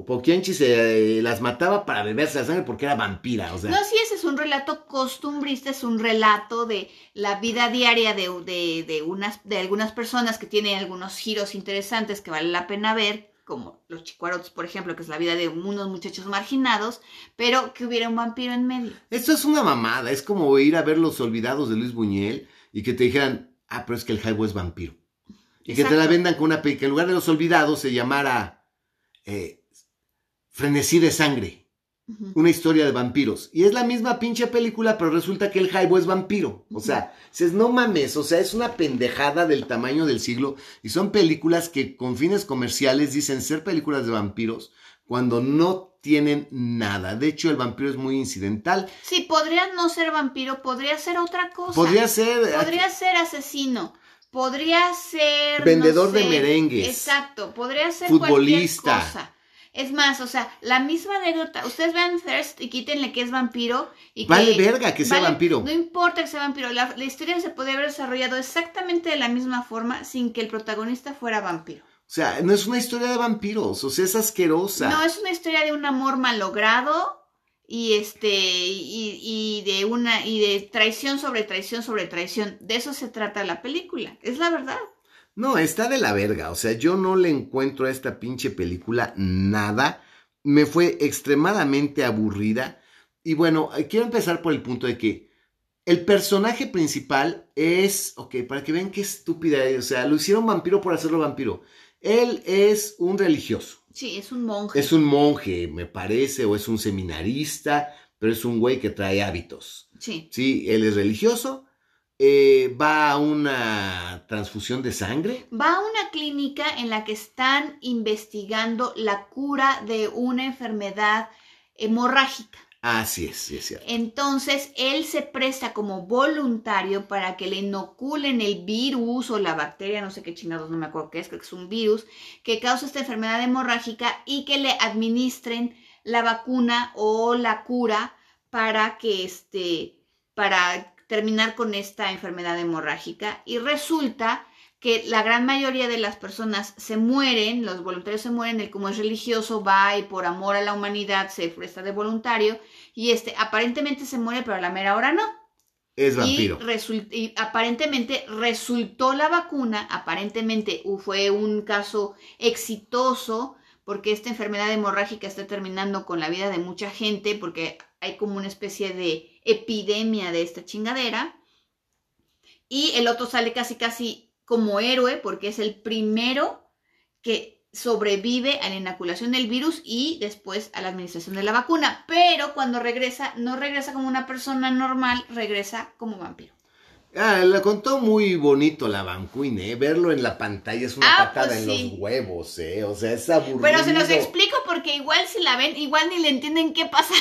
Poquianchis se las mataba para beberse la sangre porque era vampira. O sea. No, sí, ese es un relato costumbrista, es un relato de la vida diaria de, de, unas, de algunas personas que tienen algunos giros interesantes que vale la pena ver, como los chicuarotes, por ejemplo, que es la vida de unos muchachos marginados, pero que hubiera un vampiro en medio. Esto es una mamada, es como ir a ver Los Olvidados de Luis Buñuel y que te dijeran, ah, pero es que el Jaibo es vampiro. Y que te la vendan con una película, que en lugar de Los Olvidados se llamara eh, Frenesí de Sangre. Una historia de vampiros. Y es la misma pinche película, pero resulta que el Jaibo es vampiro. O sea, dices, no mames, o sea, es una pendejada del tamaño del siglo. Y son películas que con fines comerciales dicen ser películas de vampiros cuando no tienen nada. De hecho, el vampiro es muy incidental. Sí, podría no ser vampiro, podría ser otra cosa. Podría ser. Podría ser asesino podría ser vendedor de merengues. Exacto, podría ser futbolista. cosa. Es más, o sea, la misma anécdota. Ustedes vean Thirst y quítenle que es vampiro. Y vale verga que sea vampiro. No importa que sea vampiro. La, historia se podría haber desarrollado exactamente de la misma forma sin que el protagonista fuera vampiro. O sea, no es una historia de vampiros, o sea, es asquerosa. No, es una historia de un amor malogrado y este y, de una y de traición sobre traición sobre traición. De eso se trata la película, es la verdad. No, está de la verga, o sea, yo no le encuentro a esta pinche película nada. Me fue extremadamente aburrida. Y bueno, quiero empezar por el punto de que el personaje principal es, ok, para que vean qué estúpida es, o sea, lo hicieron vampiro por hacerlo vampiro. Él es un religioso. Sí, es un monje. Es un monje, me parece, o es un seminarista, pero es un güey que trae hábitos. Sí. Sí, él es religioso, eh, va a una transfusión de sangre. Va a una clínica en la que están investigando la cura de una enfermedad hemorrágica. Así es, sí es cierto. Entonces, él se presta como voluntario para que le inoculen el virus o la bacteria, no sé qué chingados, no me acuerdo qué es, creo que es un virus, que causa esta enfermedad hemorrágica y que le administren la vacuna o la cura para que este, para terminar con esta enfermedad hemorrágica. Y resulta que la gran mayoría de las personas se mueren, los voluntarios se mueren, el como es religioso va y por amor a la humanidad se presta de voluntario y este aparentemente se muere pero a la mera hora no. Es vampiro. Y, y aparentemente resultó la vacuna, aparentemente fue un caso exitoso porque esta enfermedad hemorrágica está terminando con la vida de mucha gente porque hay como una especie de epidemia de esta chingadera. Y el otro sale casi casi como héroe porque es el primero que sobrevive a la inoculación del virus y después a la administración de la vacuna. Pero cuando regresa, no regresa como una persona normal, regresa como vampiro. Ah, la contó muy bonito la Van ¿eh? Verlo en la pantalla es una ah, patada pues en los huevos, ¿eh? O sea, es aburrido. Pero se los explico porque igual si la ven, igual ni le entienden qué pasa.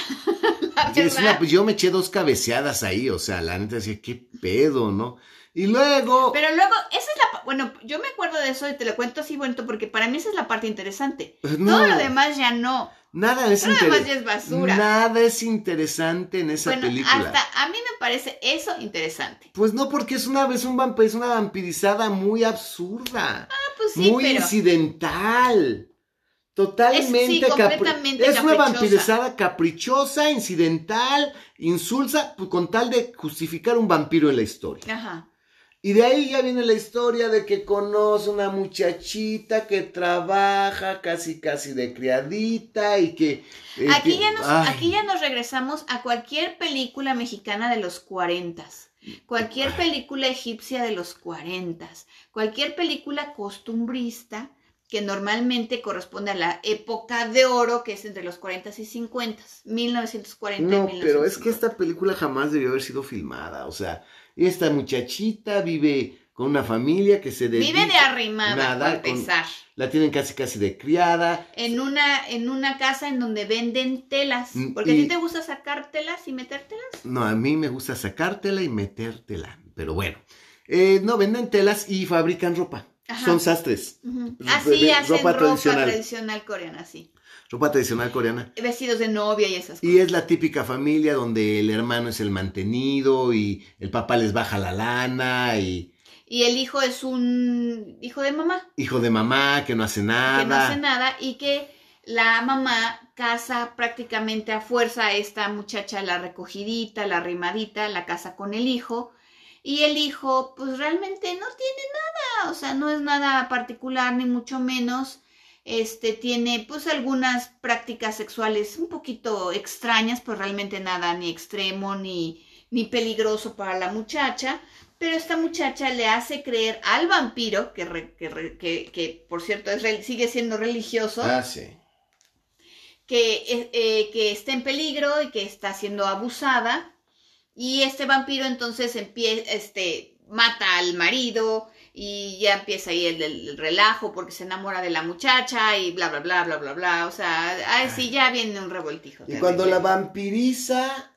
<laughs> pues yo me eché dos cabeceadas ahí, o sea, la neta decía, qué pedo, ¿no? Y luego... Pero luego, esa es la... Bueno, yo me acuerdo de eso y te lo cuento así, bueno, porque para mí esa es la parte interesante. Pues Todo lo demás ya no. Nada es interesante. es basura. Nada es interesante en esa bueno, película. Hasta a mí me parece eso interesante. Pues no, porque es una, es un es una vampirizada muy absurda. Ah, pues sí, Muy incidental. Totalmente es, es una vampirizada caprichosa, incidental, insulsa, pues, con tal de justificar un vampiro en la historia. Ajá. Y de ahí ya viene la historia de que conoce una muchachita que trabaja casi casi de criadita y que... Eh, aquí, ya nos, aquí ya nos regresamos a cualquier película mexicana de los cuarentas, cualquier película egipcia de los cuarentas, cualquier película costumbrista que normalmente corresponde a la época de oro que es entre los 40 y 50, 1940 no, y 1950. pero es que esta película jamás debió haber sido filmada, o sea esta muchachita vive con una familia que se dedica... Vive de arrimada, nada, para la tienen casi casi de criada. En una, en una casa en donde venden telas. Mm, Porque a ti te gusta sacar telas y metértelas. No, a mí me gusta sacártela y metértela. Pero bueno. Eh, no, venden telas y fabrican ropa. Son sastres. Así hacen ropa, tradicional. tradicional coreana, sí ropa tradicional coreana. Vestidos de novia y esas cosas. Y es la típica familia donde el hermano es el mantenido y el papá les baja la lana y... Y el hijo es un hijo de mamá. Hijo de mamá que no hace nada. Que no hace nada y que la mamá casa prácticamente a fuerza a esta muchacha, la recogidita, la rimadita, la casa con el hijo. Y el hijo, pues realmente no tiene nada, o sea, no es nada particular, ni mucho menos este tiene pues algunas prácticas sexuales un poquito extrañas, pues realmente nada ni extremo ni, ni peligroso para la muchacha, pero esta muchacha le hace creer al vampiro, que, que, que, por cierto es, sigue siendo religioso, ah, que, eh, eh, que está en peligro y que está siendo abusada, y este vampiro entonces empieza, este, mata al marido, y ya empieza ahí el, relajo porque se enamora de la muchacha y bla, bla, bla, bla, bla, bla. O sea, ay, sí, ya viene un revoltijo. Y cuando la vampiriza,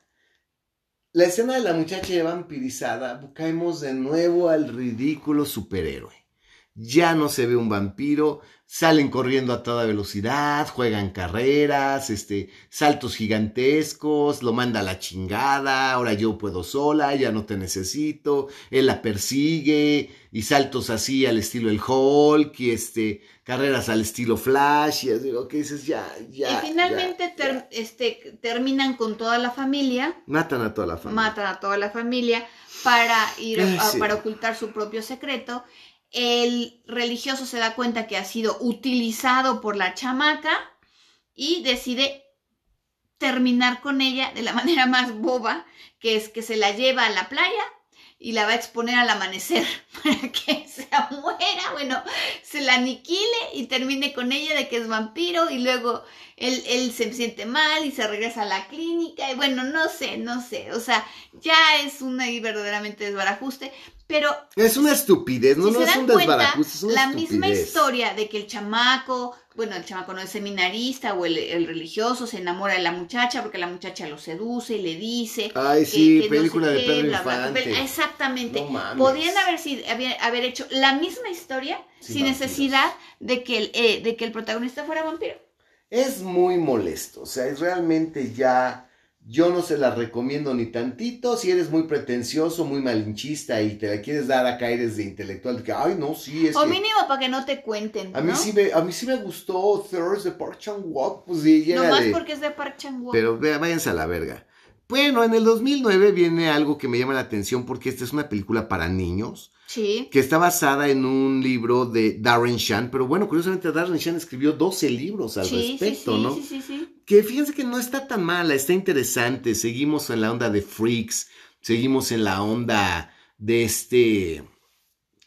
la escena de la muchacha ya vampirizada, caemos de nuevo al ridículo superhéroe. Ya no se ve un vampiro, salen corriendo a toda velocidad, juegan carreras, este, saltos gigantescos, lo manda a la chingada, ahora yo puedo sola, ya no te necesito, él la persigue, y saltos así al estilo el Hulk, y este, carreras al estilo Flash, y digo, que dices? Ya, ya. Y finalmente Este, terminan con toda la familia. Matan a toda la familia. Matan a toda la familia para ir para ocultar su propio secreto el religioso se da cuenta que ha sido utilizado por la chamaca y decide terminar con ella de la <laughs> manera más boba, que es que se la lleva a la playa y la va a exponer al amanecer <laughs> para que se <laughs> muera, bueno, se la aniquile y termine con ella de que es vampiro y luego él, se siente mal y se regresa a la clínica y bueno, no sé, no sé, o sea, ya es un ahí verdaderamente desbarajuste, pero... Es una estupidez, no, no es un desbarajuste, es una La misma historia de que el chamaco, bueno, el chamaco no es seminarista o el, religioso se enamora de la muchacha porque la muchacha lo seduce y le dice... Ay, sí, película de Pedro Infante. exactamente. Podrían haber, haber, hecho la misma historia sin, necesidad de que, el, eh, de que el protagonista fuera vampiro. Es muy molesto, o sea, es realmente ya yo no se la recomiendo ni tantito si eres muy pretencioso, muy malinchista y te la quieres dar a caer desde intelectual. Que, Ay, no, sí, es O mínimo para que no te cuenten. A, mí sí me, a mí sí me gustó Thirst de Park Chan Wook. Pues sí, No más porque es de Park Chan Wook. Pero váyanse a la verga. Bueno, en el 2009 viene algo que me llama la atención porque esta es una película para niños. Sí. Que está basada en un libro de Darren Shan. Pero bueno, curiosamente Darren Shan escribió 12 libros al respecto, sí, ¿no? Sí, sí, sí que fíjense que no está tan mala, está interesante, seguimos en la onda de Freaks, seguimos en la onda de este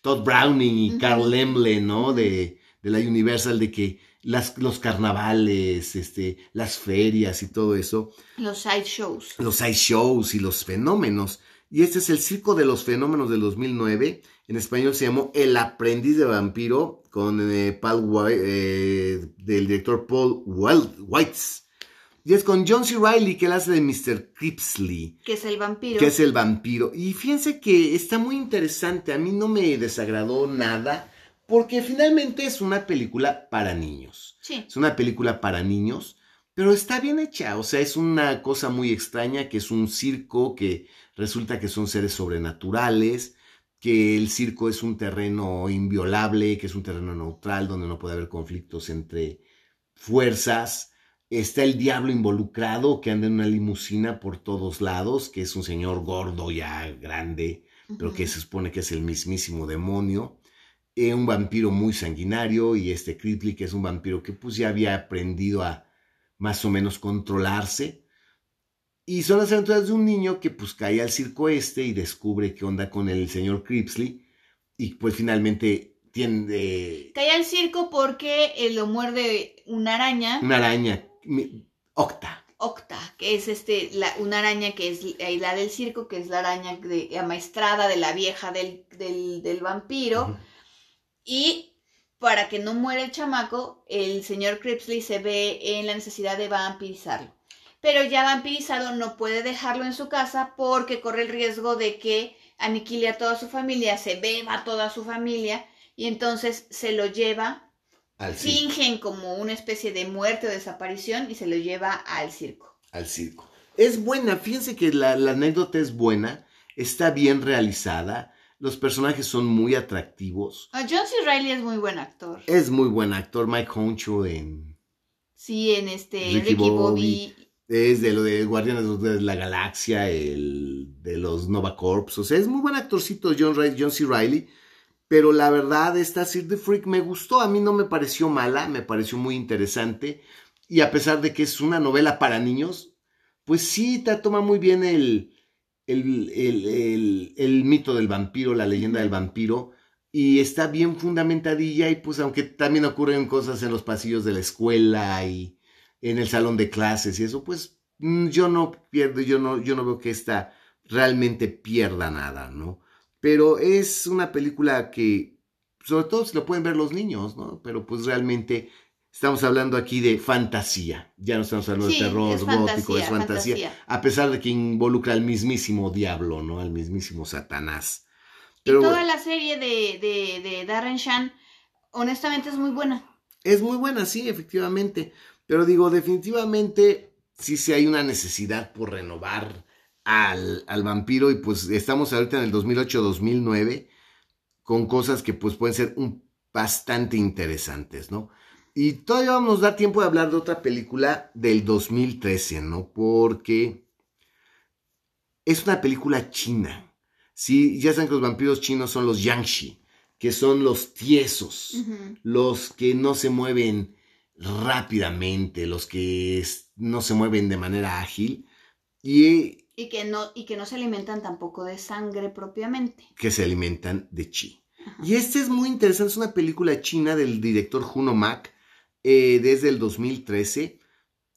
Todd Browning y Carl Lemble, ¿no? De, de, la Universal, de que las, los carnavales, este, las ferias y todo eso. Los side shows. Los side shows y los fenómenos. Y este es el Circo de los Fenómenos del 2009. En español se llamó El Aprendiz de Vampiro, con eh, Paul, eh, del director Paul Weitz. Y es con John C. Reilly, que él hace de Mr. Cripsley. Que es el vampiro. Que es el vampiro. Y fíjense que está muy interesante. A mí no me desagradó nada. Porque finalmente es una película para niños. Sí. Es una película para niños. Pero está bien hecha. O sea, es una cosa muy extraña. Que es un circo. Que resulta que son seres sobrenaturales. Que el circo es un terreno inviolable. Que es un terreno neutral. Donde no puede haber conflictos entre fuerzas Está el diablo involucrado que anda en una limusina por todos lados, que es un señor gordo ya grande, pero que se supone que es el mismísimo demonio. Eh, un vampiro muy sanguinario y este Critley que es un vampiro que pues ya había aprendido a más o menos controlarse. Y son las aventuras de un niño que pues cae al circo este y descubre qué onda con el señor Cripsley y pues finalmente tiende... Cae al circo porque lo muerde una araña. Una araña Octa. Octa, que es este, la, una araña que es la del circo, que es la araña de, amaestrada de la vieja del, del, vampiro. Y para que no muera el chamaco, el señor Cripsley se ve en la necesidad de vampirizarlo. Pero ya vampirizado no puede dejarlo en su casa porque corre el riesgo de que aniquile a toda su familia, se beba a toda su familia y entonces se lo lleva fingen como una especie de muerte o desaparición y se lo lleva al circo. Al circo. Es buena, fíjense que la, anécdota es buena, está bien realizada, los personajes son muy atractivos. Ah, John C. Reilly es muy buen actor. Es muy buen actor, Mike Honcho en... Sí, en este Ricky, Bobby. Es de lo de Guardianes de la Galaxia, el de los Nova Corps. O sea, es muy buen actorcito John, John C. Reilly pero la verdad esta Sir the Freak me gustó, a mí no me pareció mala, me pareció muy interesante y a pesar de que es una novela para niños, pues sí te toma muy bien el, el, el, mito del vampiro, la leyenda del vampiro y está bien fundamentadilla y pues aunque también ocurren cosas en los pasillos de la escuela y en el salón de clases y eso, pues mm, yo no pierdo, yo no, yo no veo que esta realmente pierda nada, ¿no? Pero es una película que, sobre todo, se lo pueden ver los niños, ¿no? Pero pues realmente estamos hablando aquí de fantasía. Ya no estamos hablando de terror gótico, es fantasía, A pesar de que involucra al mismísimo diablo, ¿no? Al mismísimo Satanás. y toda la serie de, de, de Darren Shan, honestamente es muy buena. Es muy buena, sí, efectivamente. Pero digo, definitivamente sí, sí hay una necesidad por renovar al, al vampiro y pues estamos ahorita en el 2008-2009 con cosas que pues pueden ser un, bastante interesantes, ¿no? Y todavía vamos a dar tiempo de hablar de otra película del 2013, ¿no? Porque es una película china. Sí, ya saben que los vampiros chinos son los Yangshi, que son los tiesos, los que no se mueven rápidamente, los que no se mueven de manera ágil. Y, y, que no, y que no se alimentan tampoco de sangre propiamente. Que se alimentan de chi. Y este es muy interesante, es una película china del director Juno Mac eh, desde el 2013.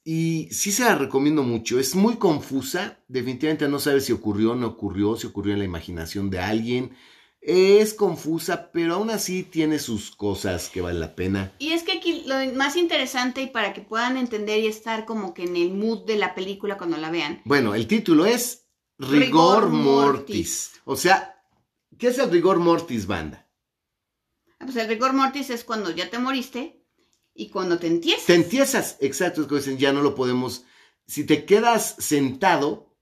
Y sí se la recomiendo mucho. Es muy confusa. Definitivamente no sabes si ocurrió o no ocurrió, si ocurrió en la imaginación de alguien. Es confusa, pero aún así tiene sus cosas que vale la pena. Y es que aquí lo más interesante y para que puedan entender y estar como que en el mood de la película cuando la vean. Bueno, el título es Rigor, mortis. O sea, ¿qué es el rigor mortis, banda? Ah, pues el rigor mortis es cuando ya te moriste y cuando te entiesas. Te entiesas, exacto, es que dicen, ya no lo podemos. Si te quedas sentado,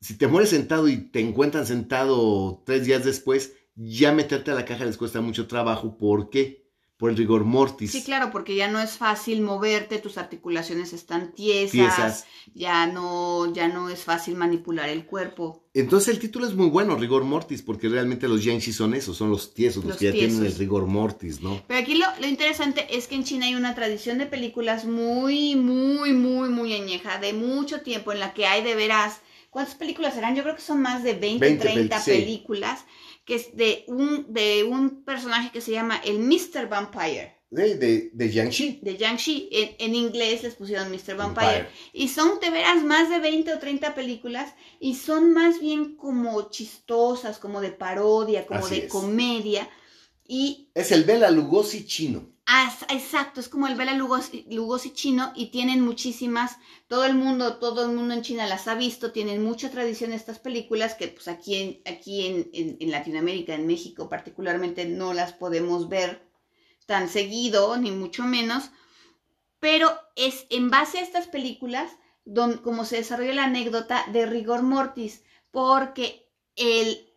si te mueres sentado y te encuentran sentado tres días después, ya meterte a la caja les cuesta mucho trabajo. ¿Por qué? Por el rigor mortis. Sí, claro, porque ya no es fácil moverte, tus articulaciones están tiesas, ya no ya no es fácil manipular el cuerpo. Entonces el título es muy bueno, rigor mortis, porque realmente los yanshi son esos, son los tiesos, los, que ya tienen el rigor mortis, ¿no? Pero aquí lo, lo, interesante es que en China hay una tradición de películas muy, muy, muy, muy añeja, de mucho tiempo, en la que hay de veras, ¿cuántas películas serán? Yo creo que son más de 20, 30 películas que es de un, de un personaje que se llama el Mr. Vampire. De, de, de. De. En, en, inglés les pusieron Mr. Vampire. Y son de veras más de 20 o 30 películas y son más bien como chistosas, como de parodia, como de comedia. Y es el Bela Lugosi chino. Exacto, es como el Bela Lugosi, chino y tienen muchísimas, todo el mundo, todo el mundo en China las ha visto, tienen mucha tradición estas películas que pues aquí en, aquí en, en, Latinoamérica, en México particularmente, no las podemos ver tan seguido, ni mucho menos, pero es en base a estas películas donde, como se desarrolla la anécdota de rigor mortis, porque el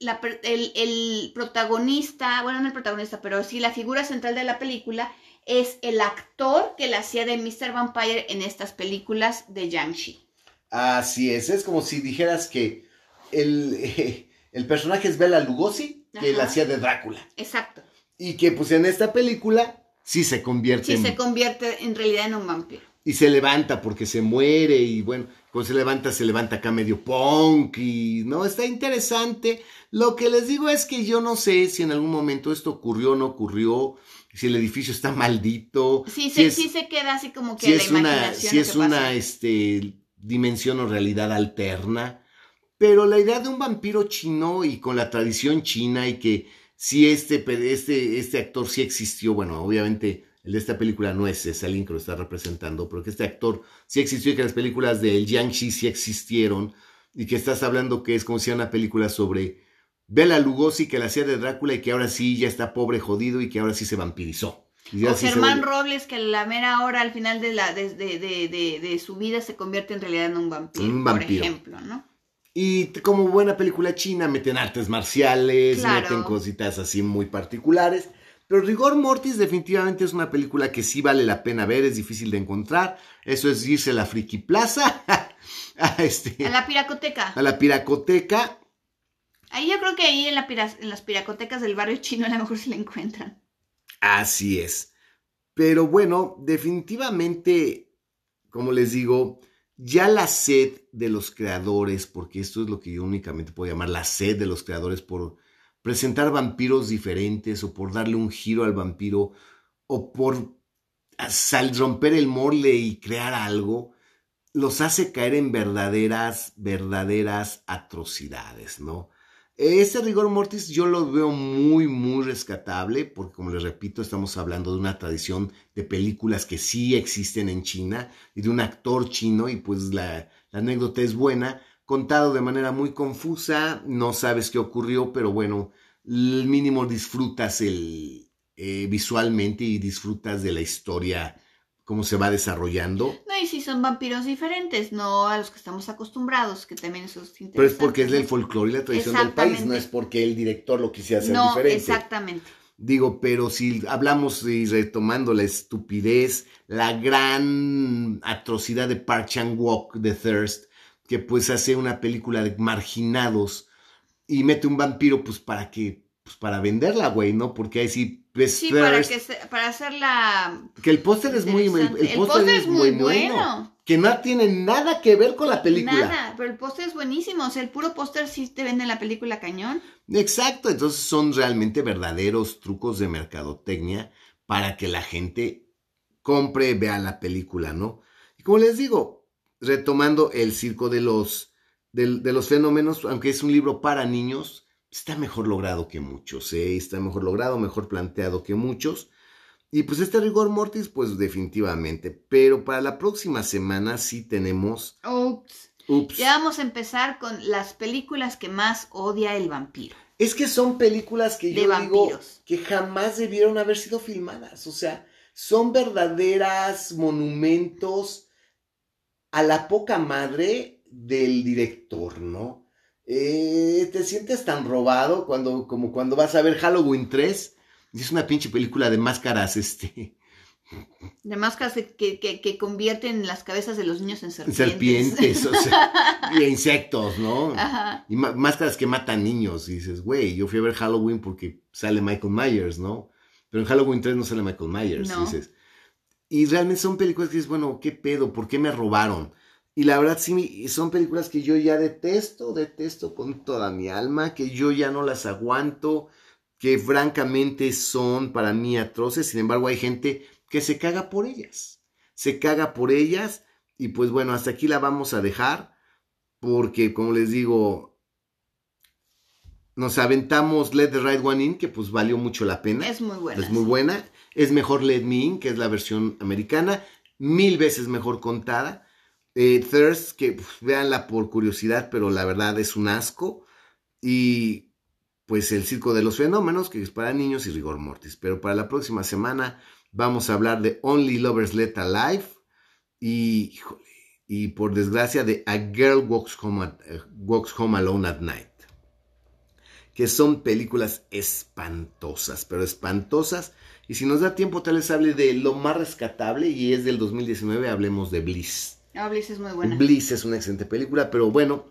el, protagonista, bueno, no el protagonista, pero sí la figura central de la película es el actor que la hacía de Mr. Vampire en estas películas de Jiangxi. Así es, es como si dijeras que el, <laughs> el personaje es Bela Lugosi, que la hacía de Drácula. Exacto. Y que pues en esta película sí se convierte sí se convierte en realidad en un vampiro. Y se levanta porque se muere y bueno, cuando se levanta, se levanta acá medio punk y no, está interesante. Lo que les digo es que yo no sé si en algún momento esto ocurrió o no ocurrió, si el edificio está maldito. Sí, sí, sí se queda así como que la imaginación. Una, si es una este, dimensión o realidad alterna. Pero la idea de un vampiro chino y con la tradición china y que si este, este, este actor sí existió, bueno, obviamente el de esta película no es ese alguien que lo está representando, pero que este actor sí existió y que las películas de El Jiangxi sí existieron y que estás hablando que es como si era una película sobre Bela Lugosi que la hacía de Drácula y que ahora sí ya está pobre, jodido y que ahora sí se vampirizó. o Germán Robles que la mera hora al final de, la, de, de, su vida se convierte en realidad en un vampiro, un vampiro. por ejemplo, ¿no? Y como buena película china meten artes marciales, meten cositas así muy particulares. Pero Rigor Mortis definitivamente es una película que sí vale la pena ver, es difícil de encontrar. Eso es irse a la Friki Plaza, <laughs> a, este, a la Piracoteca. A la Piracoteca. Ahí yo creo que ahí en, la en las piracotecas del barrio chino a lo mejor se la encuentran. Así es. Pero bueno, definitivamente, como les digo, ya la sed de los creadores, porque esto es lo que yo únicamente puedo llamar la sed de los creadores por presentar vampiros diferentes o por darle un giro al vampiro o por romper el morle y crear algo, los hace caer en verdaderas, verdaderas atrocidades, ¿no? Este rigor mortis yo lo veo muy, muy rescatable, porque como les repito, estamos hablando de una tradición de películas que sí existen en China y de un actor chino, y pues la, la anécdota es buena, contado de manera muy confusa, no sabes qué ocurrió, pero bueno, el mínimo disfrutas el, eh, visualmente y disfrutas de la historia, cómo se va desarrollando. No, y si son vampiros diferentes, no a los que estamos acostumbrados, que también eso es interesante. Pero es porque es el folclore y la tradición del país, no es porque el director lo quisiera hacer No, diferente. exactamente. Digo, pero si hablamos y retomando la estupidez, la gran atrocidad de Park Chan-wook de Thirst, que pues hace una película de marginados y mete un vampiro pues para que, pues para venderla, güey, ¿no? Porque ahí sí ves Sí, para, que se- para hacer la... que el póster es muy, el, póster es muy bueno, bueno. que no tiene nada que ver con la película. Nada, pero el póster es buenísimo. O sea, el puro póster sí te vende la película cañón. Exacto, entonces son realmente verdaderos trucos de mercadotecnia para que la gente compre, vea la película, ¿no? Y como les digo, retomando el circo de los, de, los fenómenos, aunque es un libro para niños, está mejor logrado que muchos, ¿eh? Está mejor logrado, mejor planteado que muchos. Y pues este rigor mortis, pues definitivamente. Pero para la próxima semana sí tenemos... Ups. Ups. Ya vamos a empezar con las películas que más odia el vampiro. Es que son películas que De yo digo vampiros. que jamás debieron haber sido filmadas. O sea, son verdaderas monumentos a la poca madre del director, ¿no? Eh, te sientes tan robado cuando, como cuando vas a ver Halloween 3. y Es una pinche película de máscaras, este, De máscaras que, que, que convierten las cabezas de los niños en serpientes. serpientes, o sea, <laughs> y insectos, ¿no? Ajá. Y máscaras que matan niños. Y dices, güey, yo fui a ver Halloween porque sale Michael Myers, ¿no? Pero en Halloween 3 no sale Michael Myers. No. Dices. Y realmente son películas que dices, bueno, ¿qué pedo? ¿Por qué me robaron? Y la verdad sí, son películas que yo ya detesto, detesto con toda mi alma, que yo ya no las aguanto, que francamente son para mí atroces. Sin embargo, hay gente que se caga por ellas. Se caga por ellas. Y pues bueno, hasta aquí la vamos a dejar porque como les digo, nos aventamos Let the Right One In, que pues valió mucho la pena. Es muy buena. Es muy buena. Es mejor Let Me In, que es la versión americana, mil veces mejor contada. Eh, Thirst, que pues, véanla por curiosidad, pero la verdad es un asco. Y pues El Circo de los Fenómenos, que es para niños y rigor mortis. Pero para la próxima semana vamos a hablar de Only Lovers Let Alive. Y, híjole, y por desgracia de A Girl Walks Home, eh, Walks Home Alone at Night. Que son películas espantosas, pero espantosas. Y si nos da tiempo, tal vez hable de lo más rescatable y es del 2019, hablemos de Bliss. Ah, Bliss es muy buena. Bliss es una excelente película, pero bueno,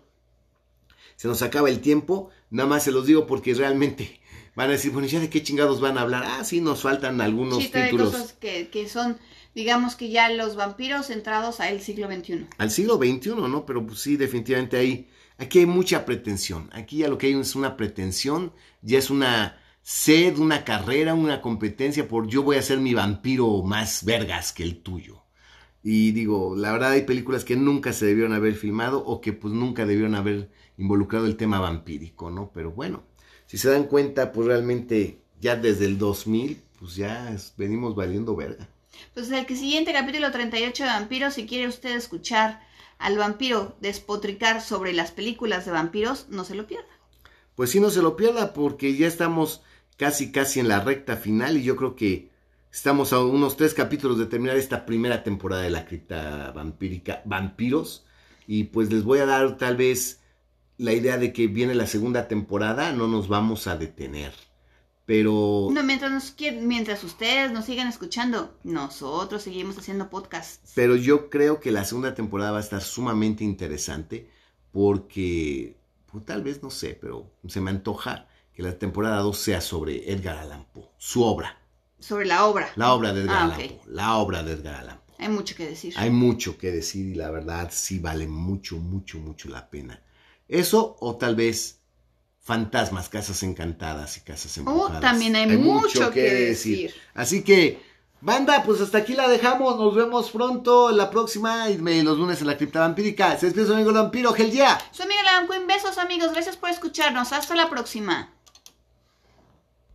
se nos acaba el tiempo. Nada más se los digo porque realmente <laughs> van a decir, bueno, ¿ya de qué chingados van a hablar? Ah, sí, nos faltan algunos sí, títulos cosas que, que son, digamos que ya los vampiros entrados al siglo XXI. al siglo XXI, ¿no? Pero pues, sí, definitivamente hay, aquí hay mucha pretensión. Aquí ya lo que hay es una pretensión, ya es una sed, una carrera, una competencia por yo voy a ser mi vampiro más vergas que el tuyo. Y digo, la verdad hay películas que nunca se debieron haber filmado o que pues nunca debieron haber involucrado el tema vampírico, ¿no? Pero bueno, si se dan cuenta, pues realmente ya desde el 2000, pues ya venimos valiendo verga. Pues el que siguiente capítulo 38 de vampiros, si quiere usted escuchar al vampiro despotricar sobre las películas de vampiros, no se lo pierda. pues sí no se lo pierda porque ya estamos casi casi en la recta final y yo creo que estamos a unos tres capítulos de terminar esta primera temporada de la cripta vampírica vampiros y pues les voy a dar tal vez la idea de que viene la segunda temporada no nos vamos a detener pero No, mientras, nos mientras ustedes nos sigan escuchando, nosotros seguimos haciendo podcasts. pero yo creo que la segunda temporada va a estar sumamente interesante porque pues, tal vez no sé pero se me antoja que la temporada 2 sea sobre Edgar Allan Poe su obra Sobre la obra. La obra de Edgar Ah, Allan. Poe. La obra de Edgar Allan Poe. Hay mucho que decir. Hay mucho que decir y la verdad sí vale mucho, mucho, mucho la pena. Eso o tal vez fantasmas, casas encantadas y casas embrujadas. Oh, también hay mucho que decir. Así que, banda, pues hasta aquí la dejamos. Nos vemos pronto la próxima y los lunes en la cripta vampírica. Se despide su amigo el vampiro, Gel. Soy Miguel Adam Quinn. Besos, amigos. Gracias por escucharnos. Hasta la próxima.